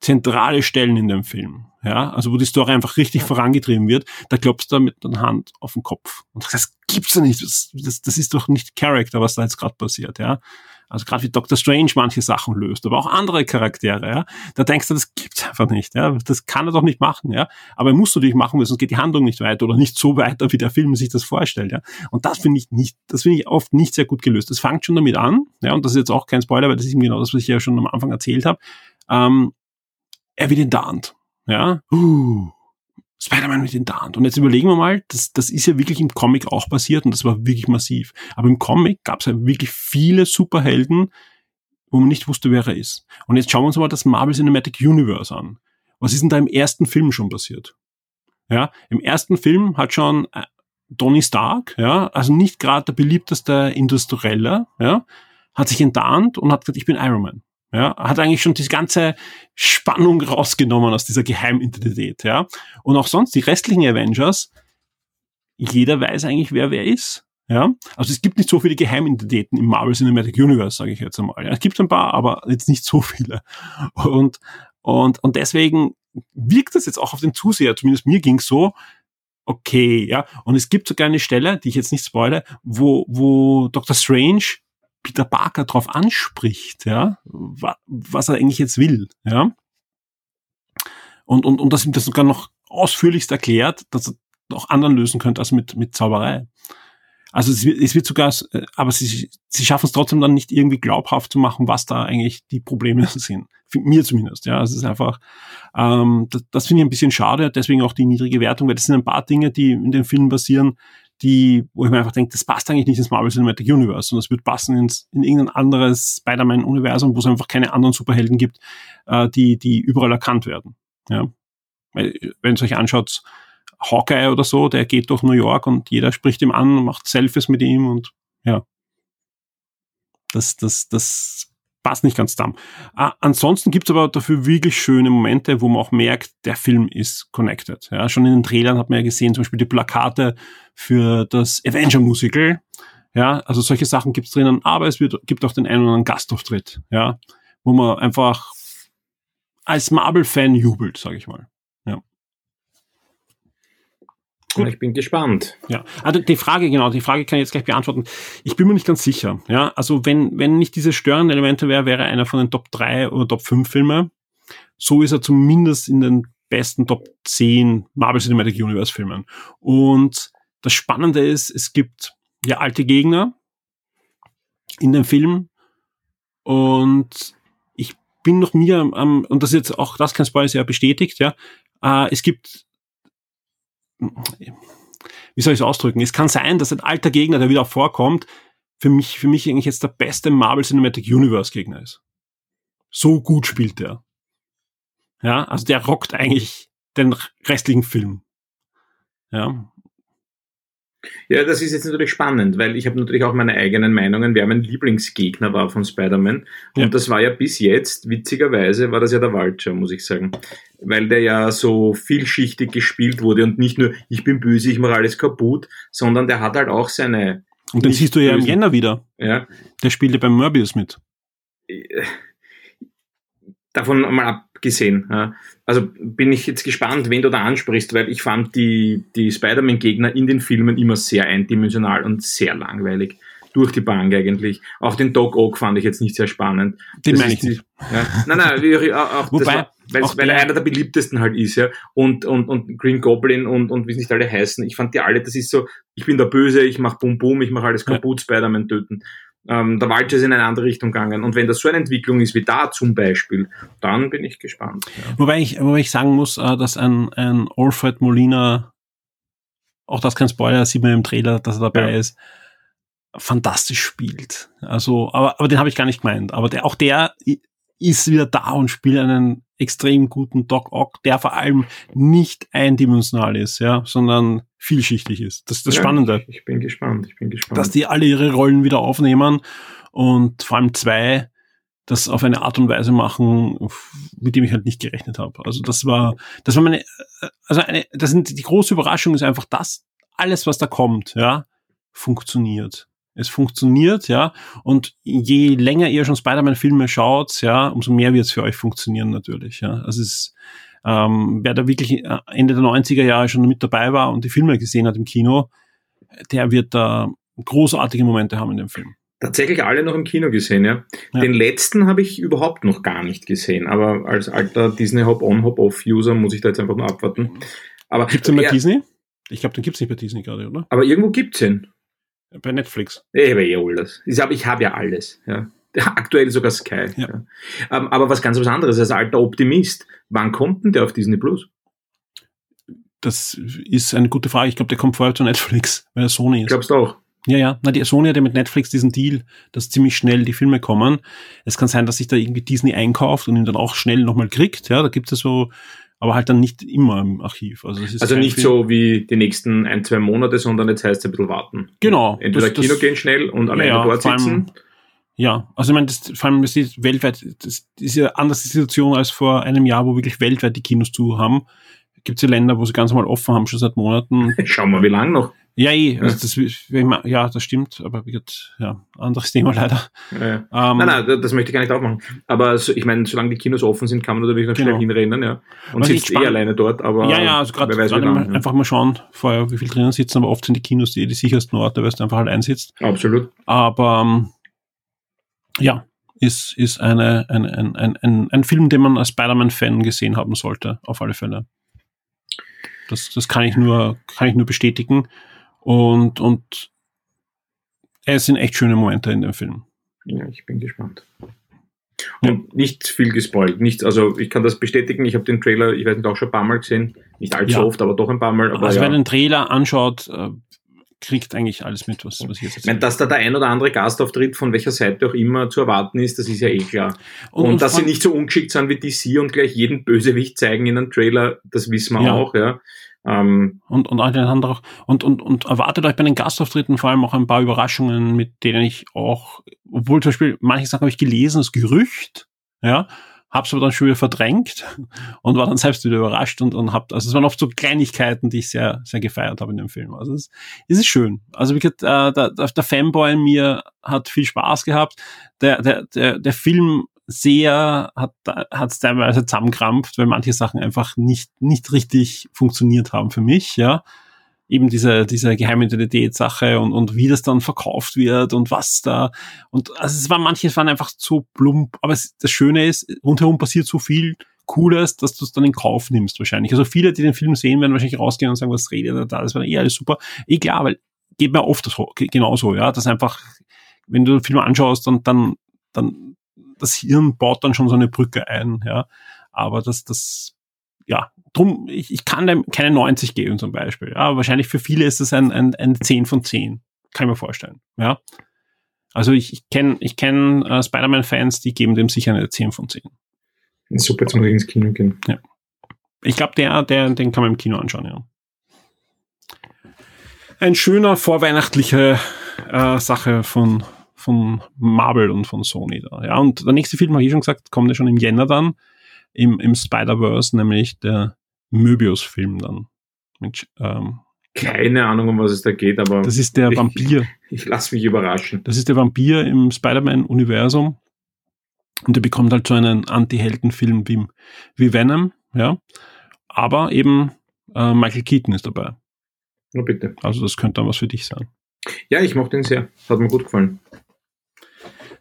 zentrale Stellen in dem Film, ja, also wo die Story einfach richtig ja. vorangetrieben wird, da klopfst du mit der Hand auf den Kopf. Und das gibt's ja nicht, das, das, das ist doch nicht Character, was da jetzt gerade passiert, ja. Also gerade wie Doctor Strange manche Sachen löst, aber auch andere Charaktere, ja. Da denkst du, das gibt's einfach nicht, ja. Das kann er doch nicht machen, ja. Aber er muss natürlich machen, weil sonst geht die Handlung nicht weiter oder nicht so weiter, wie der Film sich das vorstellt, ja. Und das finde ich nicht, das finde ich oft nicht sehr gut gelöst. Das fängt schon damit an, ja, und das ist jetzt auch kein Spoiler, weil das ist eben genau das, was ich ja schon am Anfang erzählt habe. Ähm, er wird enttarnt, ja. Uh, Spider-Man mit den Darn. Und jetzt überlegen wir mal, das, das ist ja wirklich im Comic auch passiert und das war wirklich massiv. Aber im Comic gab es ja wirklich viele Superhelden, wo man nicht wusste, wer er ist. Und jetzt schauen wir uns mal das Marvel Cinematic Universe an. Was ist denn da im ersten Film schon passiert? Ja, im ersten Film hat schon äh, Tony Stark, ja, also nicht gerade der beliebteste Industrieller, ja, hat sich enttarnt und hat gesagt, ich bin Iron Man. Ja, hat eigentlich schon diese ganze Spannung rausgenommen aus dieser Geheimidentität, ja. Und auch sonst, die restlichen Avengers, jeder weiß eigentlich, wer wer ist. Ja, also es gibt nicht so viele Geheimidentitäten im Marvel Cinematic Universe, sage ich jetzt einmal. Ja, es gibt ein paar, aber jetzt nicht so viele. Und, und, und deswegen wirkt das jetzt auch auf den Zuseher, zumindest mir ging's so, okay, ja. Und es gibt sogar eine Stelle, die ich jetzt nicht spoilere, wo, wo Dr. Strange Peter Parker drauf anspricht, ja, was er eigentlich jetzt will, ja. Und, und, und dass ihm das sogar noch ausführlichst erklärt, dass er auch anderen lösen könnte als mit, mit Zauberei. Also es wird, es wird sogar, äh, aber sie, sie schaffen es trotzdem dann nicht irgendwie glaubhaft zu machen, was da eigentlich die Probleme (laughs) sind. Für mir zumindest, ja. Es ist einfach, ähm, das, das finde ich ein bisschen schade, deswegen auch die niedrige Wertung, weil das sind ein paar Dinge, die in dem Film passieren, die, wo ich mir einfach denke, das passt eigentlich nicht ins Marvel Cinematic Universe, sondern es wird passen ins, in irgendein anderes Spider-Man-Universum, wo es einfach keine anderen Superhelden gibt, äh, die, die überall erkannt werden. Ja. Wenn ihr euch anschaut, Hawkeye oder so, der geht durch New York und jeder spricht ihm an und macht Selfies mit ihm und ja. Das, das, das passt nicht ganz zusammen. Äh, ansonsten gibt's aber dafür wirklich schöne Momente, wo man auch merkt, der Film ist connected. Ja, schon in den Trailern hat man ja gesehen, zum Beispiel die Plakate für das Avenger-Musical. Ja, also solche Sachen gibt's drinnen, aber es wird, gibt auch den einen oder anderen Gastauftritt, ja, wo man einfach als Marvel-Fan jubelt, sage ich mal. Gut. Ich bin gespannt. Ja, also die Frage, genau, die Frage kann ich jetzt gleich beantworten. Ich bin mir nicht ganz sicher. Ja, also wenn, wenn nicht diese störenden Elemente wäre, wäre einer von den Top 3 oder Top 5 Filme. So ist er zumindest in den besten Top 10 Marvel Cinematic Universe Filmen. Und das Spannende ist, es gibt ja alte Gegner in dem Film und ich bin noch mir am, und das ist jetzt auch, das kann Spoiler sehr bestätigt, ja, äh, es gibt wie soll ich es ausdrücken? Es kann sein, dass ein alter Gegner, der wieder vorkommt, für mich, für mich eigentlich jetzt der beste Marvel Cinematic Universe Gegner ist. So gut spielt der. Ja, also der rockt eigentlich den restlichen Film. Ja, ja, das ist jetzt natürlich spannend, weil ich habe natürlich auch meine eigenen Meinungen, wer mein Lieblingsgegner war von Spider-Man. Und ja. das war ja bis jetzt, witzigerweise, war das ja der Vulture, muss ich sagen. Weil der ja so vielschichtig gespielt wurde und nicht nur, ich bin böse, ich mache alles kaputt, sondern der hat halt auch seine. Und den siehst du ja im Jänner wieder. Ja. Der spielte beim Morbius mit. Äh, davon mal abgesehen. Also bin ich jetzt gespannt, wen du da ansprichst, weil ich fand die, die Spider-Man-Gegner in den Filmen immer sehr eindimensional und sehr langweilig. Durch die Bank eigentlich. Auch den Doc Ock fand ich jetzt nicht sehr spannend. Den meine ich nicht. Ja, nein, nein, auch, Wobei, war, weil, er einer der beliebtesten halt ist, ja. Und, und, und Green Goblin und, und wie sie nicht alle heißen. Ich fand die alle, das ist so, ich bin der Böse, ich mach Bum Bum, ich mach alles kaputt, ja. Spider-Man töten ähm, der Walter ist in eine andere Richtung gegangen. Und wenn das so eine Entwicklung ist wie da zum Beispiel, dann bin ich gespannt. Ja. Wobei, ich, wobei ich sagen muss, äh, dass ein, ein Alfred Molina, auch das kein Spoiler, sieht man im Trailer, dass er dabei ja. ist, fantastisch spielt. Also, aber, aber den habe ich gar nicht gemeint. Aber der, auch der ist wieder da und spielt einen extrem guten Doc Ock, der vor allem nicht eindimensional ist, ja, sondern vielschichtig ist. Das ist das ja, Spannende. Ich, ich, bin gespannt, ich bin gespannt. Dass die alle ihre Rollen wieder aufnehmen und vor allem zwei das auf eine Art und Weise machen, mit dem ich halt nicht gerechnet habe. Also das war, das war meine, also eine, das sind die große Überraschung ist einfach das, alles was da kommt, ja, funktioniert. Es funktioniert, ja. Und je länger ihr schon Spider-Man-Filme schaut, ja, umso mehr wird es für euch funktionieren natürlich. Ja. Also es ist, ähm, wer da wirklich äh, Ende der 90er Jahre schon mit dabei war und die Filme gesehen hat im Kino, der wird da großartige Momente haben in dem Film. Tatsächlich alle noch im Kino gesehen, ja. Ja. Den letzten habe ich überhaupt noch gar nicht gesehen, aber als alter Disney Hop-on, Hop-off-User muss ich da jetzt einfach nur abwarten. Aber, Gibt's den bei Disney? Ich glaube, den gibt's nicht bei Disney gerade, oder? aber irgendwo gibt's ihn. Bei Netflix. Ich habe eh alles. Ich habe ich hab ja alles. Ja. (laughs) Aktuell sogar Sky. Ja. Ja. Ähm, aber was ganz was anderes, als alter Optimist, wann kommt denn der auf Disney Plus? Das ist eine gute Frage. Ich glaube, der kommt vorher zu Netflix, weil er Sony ist. Glaubst du auch? Ja, ja. Na, die Sony hat ja mit Netflix diesen Deal, dass ziemlich schnell die Filme kommen. Es kann sein, dass sich da irgendwie Disney einkauft und ihn dann auch schnell nochmal kriegt. Ja, da gibt es so, aber halt dann nicht immer im Archiv. Also, Also nicht Film- so wie die nächsten ein, zwei Monate, sondern jetzt heißt es ein bisschen warten. Genau. Entweder Das- das- Kino gehen schnell und alleine Ja, dort allem- sitzen. Ja, also ich meine, das, vor allem das ist weltweit, das ist ja eine andere Situation als vor einem Jahr, wo wirklich weltweit die Kinos zu haben. Gibt es ja Länder, wo sie ganz normal offen haben, schon seit Monaten. (laughs) Schauen wir, wie lang noch. Ja, eh, also das, ja, das stimmt, aber gesagt, ja, anderes (laughs) Thema leider. Ja. Ähm, Nein, nein, das möchte ich gar nicht aufmachen. Aber so, ich meine, solange die Kinos offen sind, kann man natürlich noch Genau. schnell hinrennen, ja. Und Was sitzt eh alleine dort, aber Ja, ja, also gerade ja. einfach mal schauen, vorher, wie viel drinnen sitzen, aber oft sind die Kinos die, die sichersten Orte, weil es einfach halt einsitzt. Absolut. Aber ähm, ja, ist, ist eine, ein, ein, ein, ein, ein Film, den man als Spider-Man-Fan gesehen haben sollte, auf alle Fälle. Das, das kann ich nur, kann ich nur bestätigen. Und, und es sind echt schöne Momente in dem Film. Ja, ich bin gespannt. Und nicht viel gespoilt. Nichts, also ich kann das bestätigen, ich habe den Trailer, ich weiß nicht, auch schon ein paar Mal gesehen. Nicht allzu Ja. oft, aber doch ein paar Mal. Aber also ja. wer den Trailer anschaut, äh, kriegt eigentlich alles mit, was, was jetzt Ich meine, dass da der ein oder andere Gastauftritt von welcher Seite auch immer zu erwarten ist, das ist ja eh klar. Und, Und- und dass sie nicht so ungeschickt sind wie DC und gleich jeden Bösewicht zeigen in einem Trailer, das wissen wir Ja. auch, ja. Ähm, und, und. Und, und, und erwartet euch bei den Gastauftritten vor allem auch ein paar Überraschungen, mit denen ich auch, obwohl zum Beispiel manche Sachen habe ich gelesen, das Gerücht, ja, hab's aber dann schon wieder verdrängt und war dann selbst wieder überrascht und, und hab, also es waren oft so Kleinigkeiten, die ich sehr, sehr gefeiert habe in dem Film. Also es, es ist schön. Also wie gesagt, äh, der, der, der Fanboy in mir hat viel Spaß gehabt. Der, der, der, der Film sehr hat hat teilweise zusammenkrampft, weil manche Sachen einfach nicht nicht richtig funktioniert haben für mich, ja. Eben diese diese Geheimidentität-Sache und und wie das dann verkauft wird und was da und also es waren manche waren einfach so plump, aber es, das Schöne ist rundherum passiert so viel Cooles, dass du es dann in Kauf nimmst wahrscheinlich. Also viele, die den Film sehen, werden wahrscheinlich rausgehen und sagen, was redet er da? Das war eh alles super. Eh klar, weil geht mir oft so, genauso, ja, dass einfach wenn du den Film anschaust und dann dann das Hirn baut dann schon so eine Brücke ein, ja. Aber das, das, ja, drum, ich, ich kann dem keine 90 geben zum Beispiel. Ja, wahrscheinlich für viele ist es ein, ein, ein 10 von 10. Kann ich mir vorstellen, ja. Also ich, ich kenne ich kenn, äh, Spider-Man-Fans, die geben dem sicher eine 10 von 10. super, ich ins Kino gehen. Ich glaube, der, der, den kann man im Kino anschauen, ja. Ein schöner vorweihnachtliche äh, Sache von, von Marvel und von Sony da. Ja, und der nächste Film, habe ich schon gesagt, kommt ja schon im Jänner dann, im, im Spider-Verse, nämlich der Möbius-Film dann. Mit, ähm, Keine Ahnung, um was es da geht, aber das ist der Ich- Vampir. (laughs) ich lasse mich überraschen. Das ist der Vampir im Spider-Man-Universum. Und der bekommt halt so einen Anti-Helden-Film wie, wie Venom, ja. Aber eben äh, Michael Keaton ist dabei. Nur bitte. Also das könnte dann was für dich sein. Ja, ich mochte ihn sehr. Hat mir gut gefallen.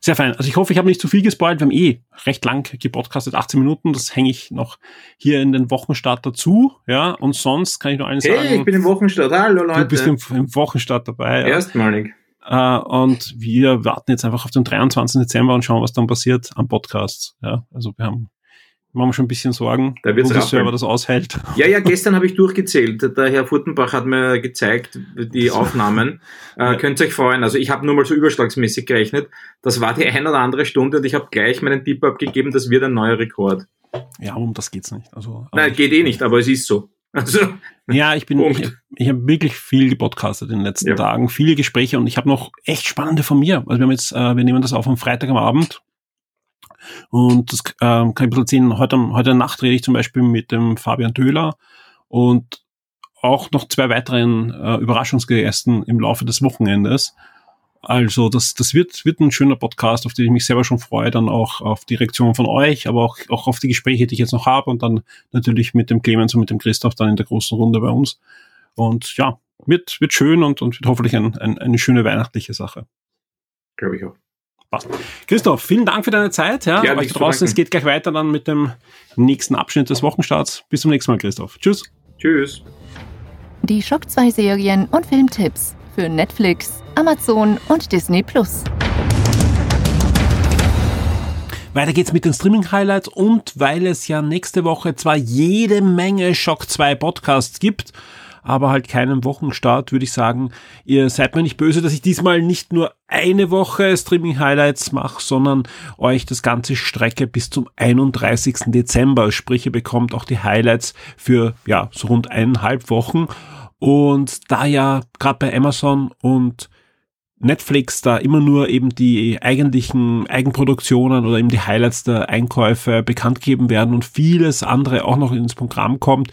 Sehr fein. Also ich hoffe, ich habe nicht zu viel gespoilt. Wir haben eh recht lang gepodcastet, 18 Minuten. Das hänge ich noch hier in den Wochenstart dazu. Ja, und sonst kann ich nur allen Hey, sagen, ich bin im Wochenstart. Hallo Leute. du bist im, im Wochenstart dabei. Ja. Erstmalig. Äh, und wir warten jetzt einfach auf den 23. Dezember und schauen, was dann passiert am Podcast. Ja, also wir haben, wir haben schon ein bisschen Sorgen, Da wird's wo der. Server das aushält. Ja, ja, gestern habe ich durchgezählt. Der Herr Furtenbach hat mir gezeigt, die Aufnahmen. Äh, Könnt ihr euch freuen. Also ich habe nur mal so überschlagsmäßig gerechnet. Das war die ein oder andere Stunde und ich habe gleich meinen Tipp abgegeben, das wird ein neuer Rekord. Ja, um das geht's nicht. Also, Nein, ich, geht eh nicht, aber es ist so. Also, (laughs) ja, ich bin, Punkt. ich, ich habe wirklich viel gepodcastet in den letzten Ja. Tagen, viele Gespräche und ich habe noch echt spannende von mir. Also wir haben jetzt, äh, wir nehmen das auf am Freitag am Abend. Und das ähm, kann ich ein bisschen erzählen. Heute, heute Nacht rede ich zum Beispiel mit dem Fabian Döhler und auch noch zwei weiteren äh, Überraschungsgästen im Laufe des Wochenendes. Also das, das wird, wird ein schöner Podcast, auf den ich mich selber schon freue, dann auch auf die Reaktion von euch, aber auch, auch auf die Gespräche, die ich jetzt noch habe und dann natürlich mit dem Clemens und mit dem Christoph dann in der großen Runde bei uns. Und ja, wird, wird schön und, und wird hoffentlich ein, ein, eine schöne weihnachtliche Sache. Glaube ich auch. Passt. Christoph, vielen Dank für deine Zeit. Ja, ja euch draußen, es geht gleich weiter dann mit dem nächsten Abschnitt des Wochenstarts. Bis zum nächsten Mal, Christoph. Tschüss. Tschüss. Die Schock 2 Serien und Filmtipps für Netflix, Amazon und Disney Plus. Weiter geht's mit den Streaming-Highlights und weil es ja nächste Woche zwar jede Menge Shock 2 Podcasts gibt, aber halt keinen Wochenstart, würde ich sagen, ihr seid mir nicht böse, dass ich diesmal nicht nur eine Woche Streaming-Highlights mache, sondern euch das ganze strecke bis zum 31. Dezember. Sprich, ihr bekommt auch die Highlights für, ja, so rund eineinhalb Wochen. Und da ja gerade bei Amazon und Netflix da immer nur eben die eigentlichen Eigenproduktionen oder eben die Highlights der Einkäufe bekannt geben werden und vieles andere auch noch ins Programm kommt,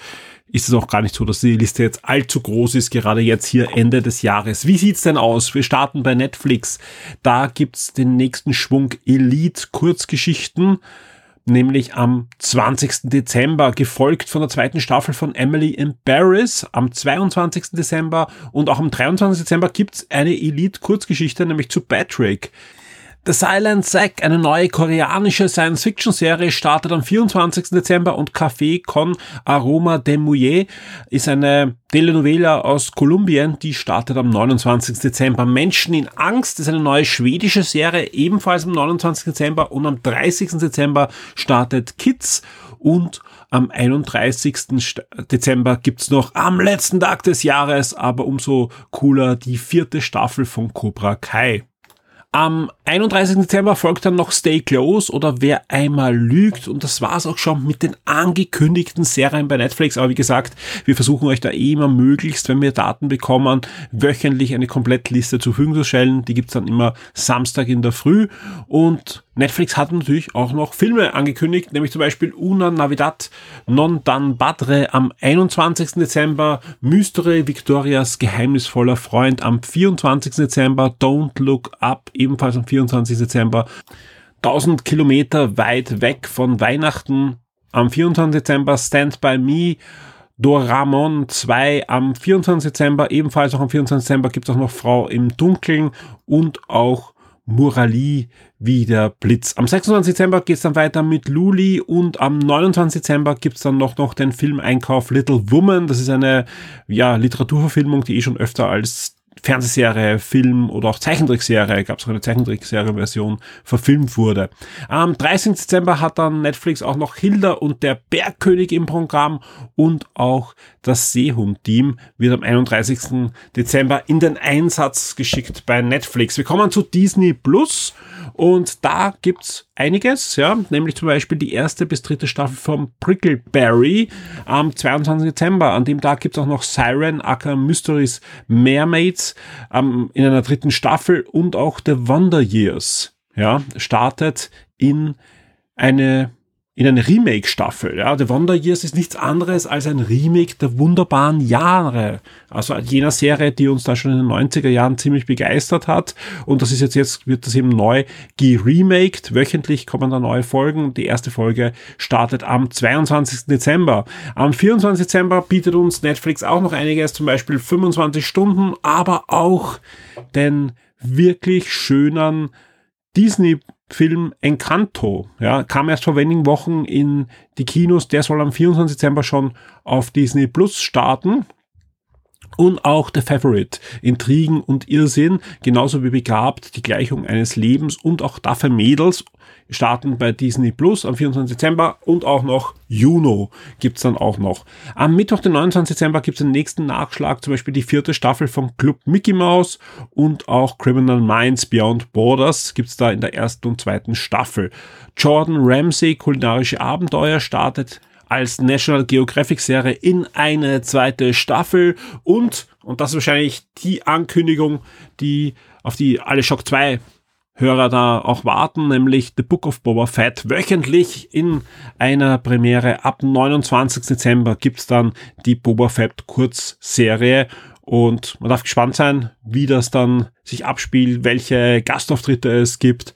ist es auch gar nicht so, dass die Liste jetzt allzu groß ist, gerade jetzt hier Ende des Jahres. Wie sieht's denn aus? Wir starten bei Netflix. Da gibt's den nächsten Schwung Elite Kurzgeschichten nämlich am 20. Dezember, gefolgt von der zweiten Staffel von Emily in Paris am 22. Dezember und auch am 23. Dezember gibt's eine Elite-Kurzgeschichte, nämlich zu Patrick. The Silent Sack, eine neue koreanische Science-Fiction-Serie, startet am 24. Dezember und Café con Aroma de Mouillet ist eine Telenovela aus Kolumbien, die startet am 29. Dezember. Menschen in Angst ist eine neue schwedische Serie, ebenfalls am 29. Dezember und am 30. Dezember startet Kids und am 31. Dezember gibt's noch am letzten Tag des Jahres, aber umso cooler, die vierte Staffel von Cobra Kai. Am 31. Dezember folgt dann noch Stay Close oder Wer einmal lügt und das war's auch schon mit den angekündigten Serien bei Netflix. Aber wie gesagt, wir versuchen euch da eh immer möglichst, wenn wir Daten bekommen, wöchentlich eine Komplettliste zur Verfügung zu stellen. Die gibt's dann immer Samstag in der Früh und Netflix hat natürlich auch noch Filme angekündigt, nämlich zum Beispiel Una Navidad Non Dan Badre am 21. Dezember, Mystere Victorias geheimnisvoller Freund am 24. Dezember, Don't Look Up ebenfalls am 24. Dezember, 1000 Kilometer weit weg von Weihnachten am 24. Dezember, Stand By Me, Doramon 2 am 24. Dezember, ebenfalls auch am 24. Dezember gibt es auch noch Frau im Dunkeln und auch Murali wie der Blitz. Am 26. Dezember geht es dann weiter mit Luli und am 29. Dezember gibt es dann noch, noch den Filmeinkauf Little Woman. Das ist eine ja, Literaturverfilmung, die eh schon öfter als Fernsehserie, Film oder auch Zeichentrickserie, gab es auch eine Zeichentrickserie-Version, verfilmt wurde. Am 30. Dezember hat dann Netflix auch noch Hilda und der Bergkönig im Programm und auch das Seehund-Team wird am 31. Dezember in den Einsatz geschickt bei Netflix. Wir kommen zu Disney Plus und da gibt's einiges, ja, nämlich zum Beispiel die erste bis dritte Staffel von Prickleberry am 22. Dezember. An dem Tag gibt's auch noch Siren, Acker Mysteries Mermaids ähm, in einer dritten Staffel und auch The Wonder Years, ja, startet in eine in eine Remake-Staffel. Ja, The Wonder Years ist nichts anderes als ein Remake der wunderbaren Jahre. Also jener Serie, die uns da schon in den 90er Jahren ziemlich begeistert hat. Und das ist jetzt, jetzt wird das eben neu geremaked. Wöchentlich kommen da neue Folgen. Die erste Folge startet am 22. Dezember. Am 24. Dezember bietet uns Netflix auch noch einiges, zum Beispiel 25 Stunden, aber auch den wirklich schönen Disney Film Encanto, ja, kam erst vor wenigen Wochen in die Kinos. Der soll am 24. Dezember schon auf Disney Plus starten. Und auch The Favorite, Intrigen und Irrsinn, genauso wie begabt, die Gleichung eines Lebens und auch Dafür Mädels starten bei Disney Plus am 24. Dezember und auch noch Juno gibt's dann auch noch. Am Mittwoch, den 29. Dezember gibt's den nächsten Nachschlag, zum Beispiel die vierte Staffel vom Club Mickey Mouse und auch Criminal Minds Beyond Borders gibt's da in der ersten und zweiten Staffel. Jordan Ramsey, kulinarische Abenteuer, startet als National Geographic Serie in eine zweite Staffel und, und das ist wahrscheinlich die Ankündigung, die auf die alle Shock 2 Hörer da auch warten, nämlich The Book of Boba Fett. Wöchentlich in einer Premiere ab 29. Dezember gibt's dann die Boba Fett Kurzserie und man darf gespannt sein, wie das dann sich abspielt, welche Gastauftritte es gibt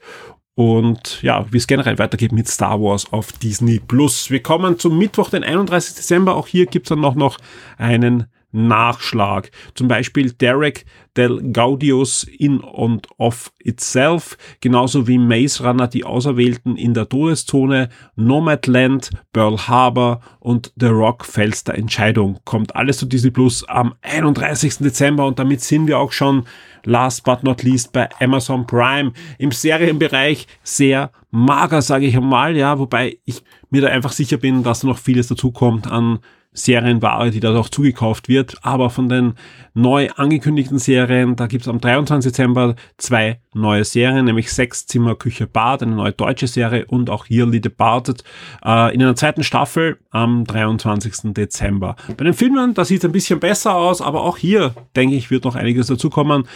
und ja, wie es generell weitergeht mit Star Wars auf Disney Plus. Wir kommen zum Mittwoch, den 31. Dezember. Auch hier gibt's dann noch, noch einen Nachschlag. Zum Beispiel Derek Del Gaudius in and of Itself, genauso wie Maze Runner die Auserwählten in der Todeszone, Nomadland, Pearl Harbor und The Rock Fels der Entscheidung. Kommt alles zu Disney Plus am 31. Dezember und damit sind wir auch schon last but not least bei Amazon Prime im Serienbereich sehr mager, sage ich einmal, ja, wobei ich mir da einfach sicher bin, dass da noch vieles dazukommt an Serienware, die da auch zugekauft wird. Aber von den neu angekündigten Serien, da gibt's am 23. Dezember zwei neue Serien, nämlich Sechs Zimmer Küche Bad, eine neue deutsche Serie und auch Yearly Departed äh, in einer zweiten Staffel am 23. Dezember. Bei den Filmen, da sieht es ein bisschen besser aus, aber auch hier, denke ich, wird noch einiges dazukommen.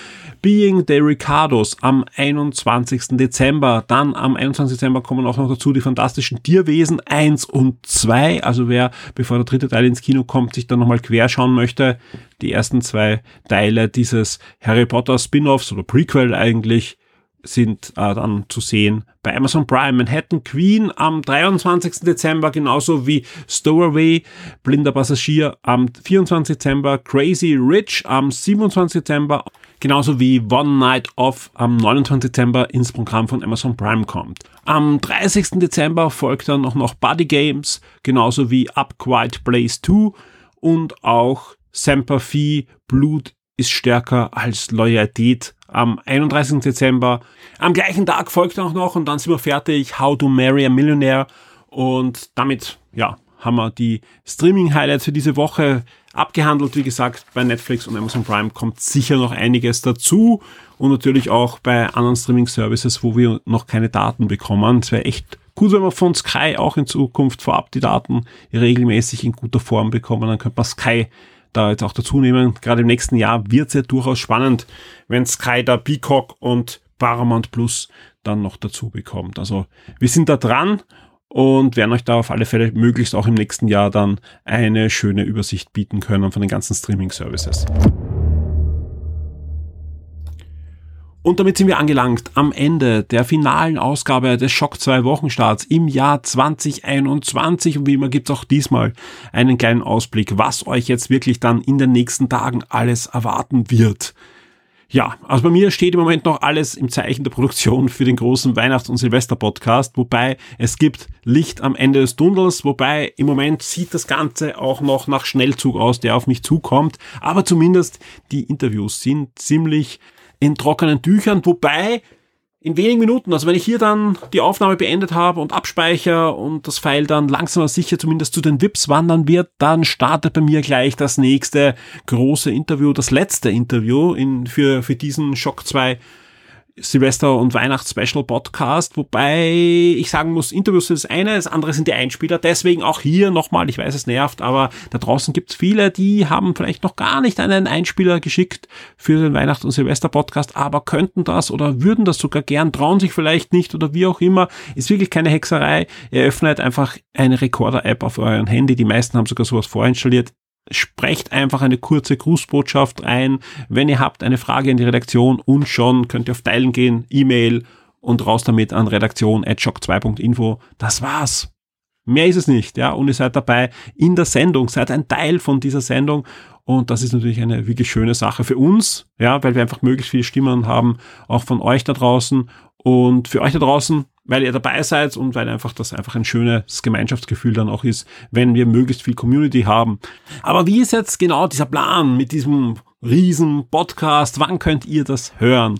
Being the Ricardos am 21. Dezember. Dann am 21. Dezember kommen auch noch dazu die fantastischen Tierwesen 1 und 2. Also wer, bevor der dritte Teil ins Kino kommt, sich dann nochmal querschauen möchte, die ersten zwei Teile dieses Harry Potter Spin-offs oder Prequel eigentlich sind äh, dann zu sehen bei Amazon Prime. Manhattan Queen am 23. Dezember, genauso wie Stowaway, Blinder Passagier am 24. Dezember, Crazy Rich am 27. Dezember, genauso wie One Night Off am 29. Dezember ins Programm von Amazon Prime kommt. Am 30. Dezember folgt dann auch noch Buddy Games, genauso wie Up Quiet Place 2 und auch Semper Fi, Blut ist stärker als Loyalität am 31. Dezember. Am gleichen Tag folgt auch noch und dann sind wir fertig How to Marry a Millionaire und damit, ja, haben wir die Streaming-Highlights für diese Woche abgehandelt. Wie gesagt, bei Netflix und Amazon Prime kommt sicher noch einiges dazu und natürlich auch bei anderen Streaming-Services, wo wir noch keine Daten bekommen. Es wäre echt gut, wenn wir von Sky auch in Zukunft vorab die Daten regelmäßig in guter Form bekommen. Dann könnte man Sky da jetzt auch dazu nehmen. Gerade im nächsten Jahr wird es ja durchaus spannend, wenn Sky da Peacock und Paramount Plus dann noch dazu bekommt. Also wir sind da dran und werden euch da auf alle Fälle möglichst auch im nächsten Jahr dann eine schöne Übersicht bieten können von den ganzen Streaming-Services. Und damit sind wir angelangt am Ende der finalen Ausgabe des Schock 2 Wochenstarts im Jahr 2021. Und wie immer gibt's auch diesmal einen kleinen Ausblick, was euch jetzt wirklich dann in den nächsten Tagen alles erwarten wird. Ja, also bei mir steht im Moment noch alles im Zeichen der Produktion für den großen Weihnachts- und Silvester-Podcast, wobei es gibt Licht am Ende des Tunnels, wobei im Moment sieht das Ganze auch noch nach Schnellzug aus, der auf mich zukommt, aber zumindest die Interviews sind ziemlich in trockenen Tüchern, wobei in wenigen Minuten, also wenn ich hier dann die Aufnahme beendet habe und abspeichere und das File dann langsam aber sicher zumindest zu den VIPs wandern wird, dann startet bei mir gleich das nächste große Interview, das letzte Interview in, für, für diesen Shock 2 Silvester- und Weihnachts-Special-Podcast, wobei ich sagen muss, Interviews ist das eine, das andere sind die Einspieler. Deswegen auch hier nochmal, ich weiß, es nervt, aber da draußen gibt's viele, die haben vielleicht noch gar nicht einen Einspieler geschickt für den Weihnachts- und Silvester-Podcast, aber könnten das oder würden das sogar gern, trauen sich vielleicht nicht oder wie auch immer. Ist wirklich keine Hexerei. Ihr öffnet einfach eine Recorder-App auf euren Handy. Die meisten haben sogar sowas vorinstalliert sprecht einfach eine kurze Grußbotschaft ein. Wenn ihr habt eine Frage in die Redaktion und schon könnt ihr auf Teilen gehen, E-Mail und raus damit an redaktion.shock2.info. Das war's. Mehr ist es nicht, ja. Und ihr seid dabei in der Sendung, seid ein Teil von dieser Sendung. Und das ist natürlich eine wirklich schöne Sache für uns, ja, weil wir einfach möglichst viele Stimmen haben, auch von euch da draußen. Und für euch da draußen weil ihr dabei seid und weil einfach das einfach ein schönes Gemeinschaftsgefühl dann auch ist, wenn wir möglichst viel Community haben. Aber wie ist jetzt genau dieser Plan mit diesem riesen Podcast? Wann könnt ihr das hören?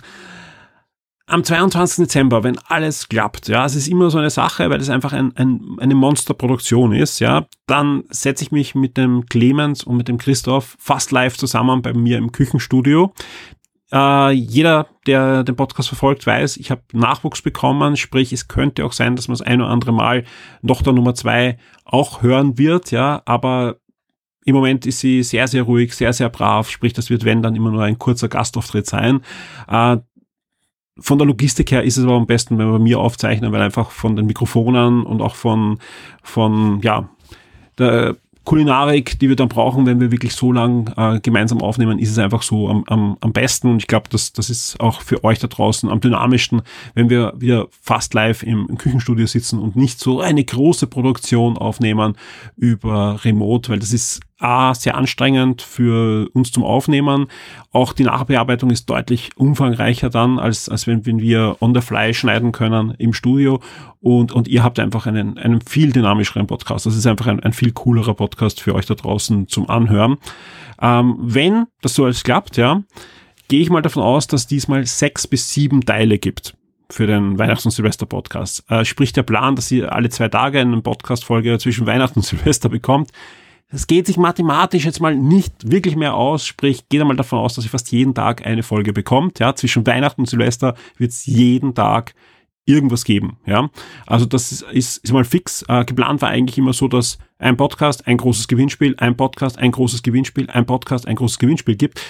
Am 22. Dezember, wenn alles klappt, ja, es ist immer so eine Sache, weil es einfach ein, ein, eine Monsterproduktion ist, ja, dann setze ich mich mit dem Clemens und mit dem Christoph fast live zusammen bei mir im Küchenstudio. Äh, jeder, der den Podcast verfolgt, weiß, ich habe Nachwuchs bekommen, sprich, es könnte auch sein, dass man das ein oder andere Mal noch der Nummer zwei auch hören wird, ja, aber im Moment ist sie sehr, sehr ruhig, sehr, sehr brav, sprich, das wird, wenn, dann immer nur ein kurzer Gastauftritt sein. Äh, von der Logistik her ist es aber am besten, wenn wir bei mir aufzeichnen, weil einfach von den Mikrofonen und auch von, von, ja, der Kulinarik, die wir dann brauchen, wenn wir wirklich so lang äh, gemeinsam aufnehmen, ist es einfach so am, am, am besten. Und ich glaube, das, das ist auch für euch da draußen am dynamischsten, wenn wir wieder fast live im, im Küchenstudio sitzen und nicht so eine große Produktion aufnehmen über Remote, weil das ist A, sehr anstrengend für uns zum Aufnehmen. Auch die Nachbearbeitung ist deutlich umfangreicher dann, als, als wenn, wenn wir on the fly schneiden können im Studio. Und, und ihr habt einfach einen, einen viel dynamischeren Podcast. Das ist einfach ein, ein viel coolerer Podcast für euch da draußen zum Anhören. Ähm, wenn das so alles klappt, ja, gehe ich mal davon aus, dass diesmal sechs bis sieben Teile gibt für den Weihnachts- und Silvester-Podcast. Äh, sprich der Plan, dass ihr alle zwei Tage eine Podcast-Folge zwischen Weihnachten und Silvester bekommt. Das geht sich mathematisch jetzt mal nicht wirklich mehr aus, sprich, geht einmal davon aus, dass ihr fast jeden Tag eine Folge bekommt. Ja, zwischen Weihnachten und Silvester wird es jeden Tag irgendwas geben. Ja, also das ist, ist, ist mal fix. Äh, geplant war eigentlich immer so, dass ein Podcast, ein großes Gewinnspiel, ein Podcast, ein großes Gewinnspiel, ein Podcast, ein großes Gewinnspiel gibt.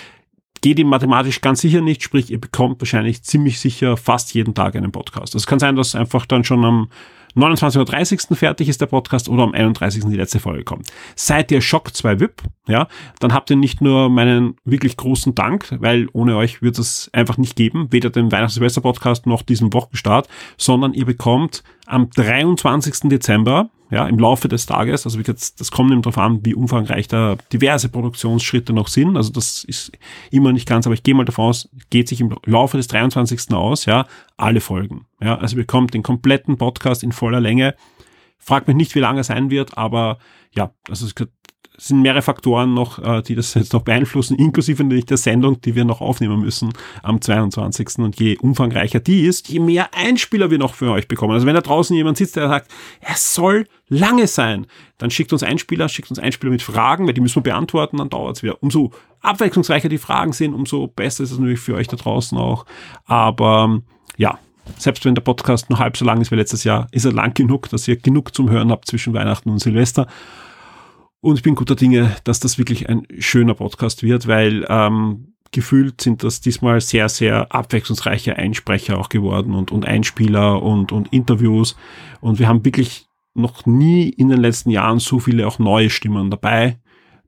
Geht ihm mathematisch ganz sicher nicht, sprich, ihr bekommt wahrscheinlich ziemlich sicher fast jeden Tag einen Podcast. Es kann sein, dass einfach dann schon am 29.30. fertig ist der Podcast oder am 31. die letzte Folge kommt. Seid ihr Shock 2 VIP, ja, dann habt ihr nicht nur meinen wirklich großen Dank, weil ohne euch wird es einfach nicht geben, weder den Weihnachts-Silvester-Podcast noch diesen Wochenstart, sondern ihr bekommt am 23. Dezember ja, im Laufe des Tages. Also wie das kommt eben darauf an, wie umfangreich da diverse Produktionsschritte noch sind. Also das ist immer nicht ganz, aber ich gehe mal davon aus, geht sich im Laufe des 23. aus, ja, alle Folgen. Ja, also ihr bekommt den kompletten Podcast in voller Länge. Fragt mich nicht, wie lange er sein wird, aber ja, also es es sind mehrere Faktoren noch, äh, die das jetzt noch beeinflussen, inklusive natürlich der Sendung, die wir noch aufnehmen müssen am 22. Und je umfangreicher die ist, je mehr Einspieler wir noch für euch bekommen. Also wenn da draußen jemand sitzt, der sagt, es soll lange sein, dann schickt uns Einspieler, schickt uns Einspieler mit Fragen, weil die müssen wir beantworten, dann dauert es wieder. Umso abwechslungsreicher die Fragen sind, umso besser ist es natürlich für euch da draußen auch. Aber ja, selbst wenn der Podcast nur halb so lang ist wie letztes Jahr, ist er lang genug, dass ihr genug zum Hören habt zwischen Weihnachten und Silvester. Und ich bin guter Dinge, dass das wirklich ein schöner Podcast wird, weil ähm, gefühlt sind das diesmal sehr, sehr abwechslungsreiche Einsprecher auch geworden und, und Einspieler und, und Interviews. Und wir haben wirklich noch nie in den letzten Jahren so viele auch neue Stimmen dabei,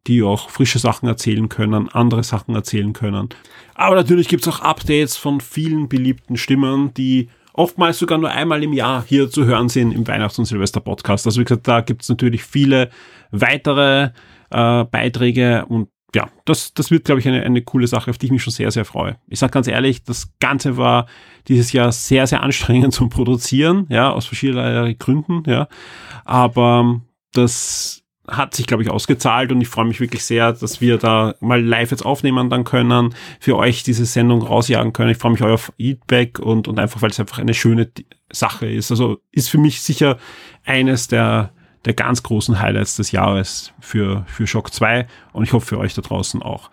die auch frische Sachen erzählen können, andere Sachen erzählen können. Aber natürlich gibt's auch Updates von vielen beliebten Stimmen, die oftmals sogar nur einmal im Jahr hier zu hören sind im Weihnachts- und Silvester-Podcast. Also wie gesagt, da gibt's natürlich viele weitere äh, Beiträge und ja, das, das wird, glaube ich, eine, eine coole Sache, auf die ich mich schon sehr, sehr freue. Ich sage ganz ehrlich, das Ganze war dieses Jahr sehr, sehr anstrengend (laughs) zum Produzieren, ja, aus verschiedenen Gründen, ja. Aber das hat sich, glaube ich, ausgezahlt und ich freue mich wirklich sehr, dass wir da mal live jetzt aufnehmen dann können, für euch diese Sendung rausjagen können. Ich freue mich auf Feedback und, und einfach, weil es einfach eine schöne Sache ist. Also ist für mich sicher eines der, der ganz großen Highlights des Jahres für, für Shock 2 und ich hoffe für euch da draußen auch.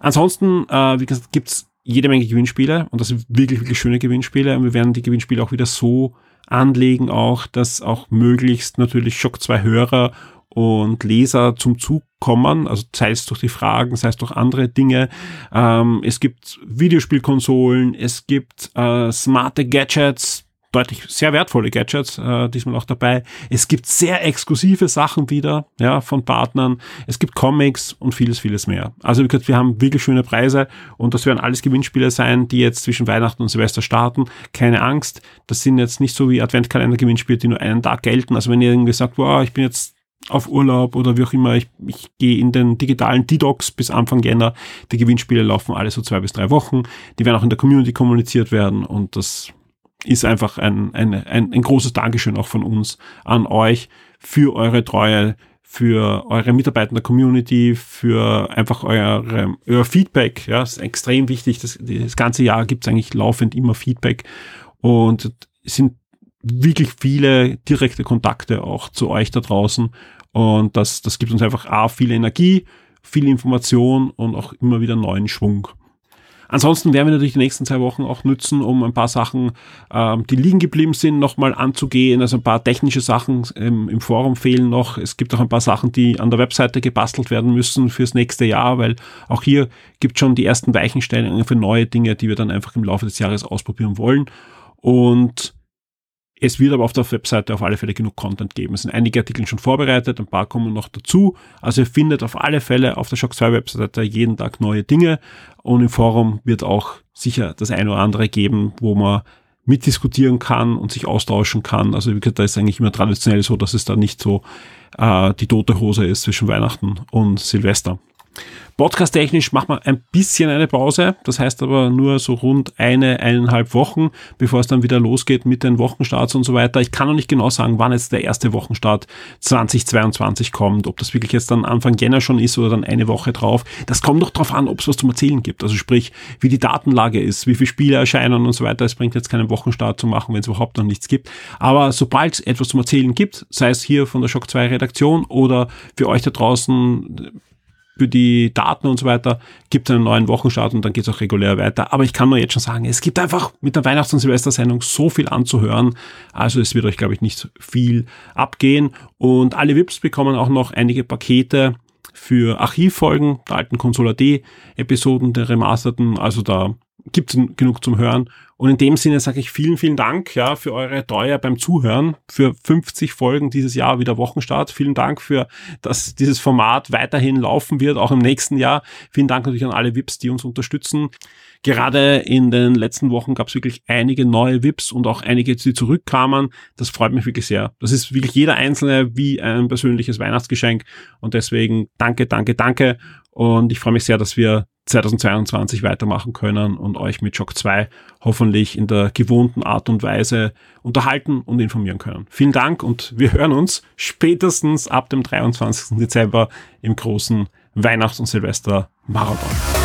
Ansonsten, äh, wie gesagt, gibt's jede Menge Gewinnspiele und das sind wirklich, wirklich schöne Gewinnspiele und wir werden die Gewinnspiele auch wieder so anlegen auch, dass auch möglichst natürlich Shock 2 Hörer und Leser zum Zug kommen, also sei es durch die Fragen, sei es durch andere Dinge. Ähm, es gibt Videospielkonsolen, es gibt äh, smarte Gadgets, deutlich sehr wertvolle Gadgets äh, diesmal auch dabei. Es gibt sehr exklusive Sachen wieder, ja, von Partnern. Es gibt Comics und vieles, vieles mehr. Also wie gesagt, wir haben wirklich schöne Preise und das werden alles Gewinnspiele sein, die jetzt zwischen Weihnachten und Silvester starten. Keine Angst, das sind jetzt nicht so wie Adventkalender-Gewinnspiele, die nur einen Tag gelten. Also wenn ihr irgendwie sagt, wow, ich bin jetzt auf Urlaub oder wie auch immer. Ich, ich gehe in den digitalen Detox bis Anfang Jänner. Die Gewinnspiele laufen alle so zwei bis drei Wochen. Die werden auch in der Community kommuniziert werden und das ist einfach ein, ein, ein, ein großes Dankeschön auch von uns an euch für eure Treue, für eure der Community, für einfach eure, euer Feedback. Ja, ist extrem wichtig. Das, das ganze Jahr gibt es eigentlich laufend immer Feedback und es sind wirklich viele direkte Kontakte auch zu euch da draußen. Und das, das gibt uns einfach A, viel Energie, viel Information und auch immer wieder neuen Schwung. Ansonsten werden wir natürlich die nächsten zwei Wochen auch nutzen, um ein paar Sachen, ähm, die liegen geblieben sind, nochmal anzugehen. Also ein paar technische Sachen ähm, im Forum fehlen noch. Es gibt auch ein paar Sachen, die an der Webseite gebastelt werden müssen fürs nächste Jahr, weil auch hier gibt schon die ersten Weichenstellungen für neue Dinge, die wir dann einfach im Laufe des Jahres ausprobieren wollen. Und es wird aber auf der Webseite auf alle Fälle genug Content geben. Es sind einige Artikel schon vorbereitet, ein paar kommen noch dazu. Also ihr findet auf alle Fälle auf der Shock 2 Webseite jeden Tag neue Dinge und im Forum wird auch sicher das eine oder andere geben, wo man mitdiskutieren kann und sich austauschen kann. Also wie gesagt, da ist eigentlich immer traditionell so, dass es da nicht so äh, die tote Hose ist zwischen Weihnachten und Silvester. Podcast-technisch macht man ein bisschen eine Pause. Das heißt aber nur so rund eine, eineinhalb Wochen, bevor es dann wieder losgeht mit den Wochenstarts und so weiter. Ich kann noch nicht genau sagen, wann jetzt der erste Wochenstart 2022 kommt. Ob das wirklich jetzt dann Anfang Jänner schon ist oder dann eine Woche drauf. Das kommt doch darauf an, ob es was zum Erzählen gibt. Also sprich, wie die Datenlage ist, wie viele Spiele erscheinen und so weiter. Es bringt jetzt keinen Wochenstart zu machen, wenn es überhaupt noch nichts gibt. Aber sobald es etwas zum Erzählen gibt, sei es hier von der Shock 2 Redaktion oder für euch da draußen für die Daten und so weiter, gibt es einen neuen Wochenstart und dann geht es auch regulär weiter. Aber ich kann nur jetzt schon sagen, es gibt einfach mit der Weihnachts- und Silvestersendung so viel anzuhören. Also es wird euch, glaube ich, nicht viel abgehen. Und alle VIPs bekommen auch noch einige Pakete für Archivfolgen der alten Consola D-Episoden, der remasterten. Also da gibt es genug zum Hören. Und in dem Sinne sage ich vielen, vielen Dank ja, für eure Treue beim Zuhören, für 50 Folgen dieses Jahr wieder Wochenstart. Vielen Dank für, dass dieses Format weiterhin laufen wird, auch im nächsten Jahr. Vielen Dank natürlich an alle VIPs, die uns unterstützen. Gerade in den letzten Wochen gab es wirklich einige neue VIPs und auch einige, die zurückkamen. Das freut mich wirklich sehr. Das ist wirklich jeder Einzelne wie ein persönliches Weihnachtsgeschenk. Und deswegen danke, danke, danke. Und ich freue mich sehr, dass wir 2022 weitermachen können und euch mit Shock 2 hoffentlich in der gewohnten Art und Weise unterhalten und informieren können. Vielen Dank und wir hören uns spätestens ab dem 23. Dezember im großen Weihnachts- und Silvester-Marathon.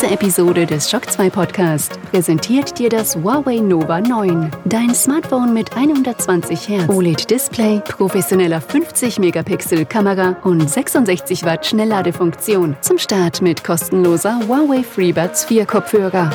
Diese Episode des Shock 2 Podcast präsentiert dir das Huawei Nova 9. Dein Smartphone mit 120 Hertz OLED-Display, professioneller 50-Megapixel-Kamera und 66 Watt Schnellladefunktion. Zum Start mit kostenloser Huawei FreeBuds 4 Kopfhörer.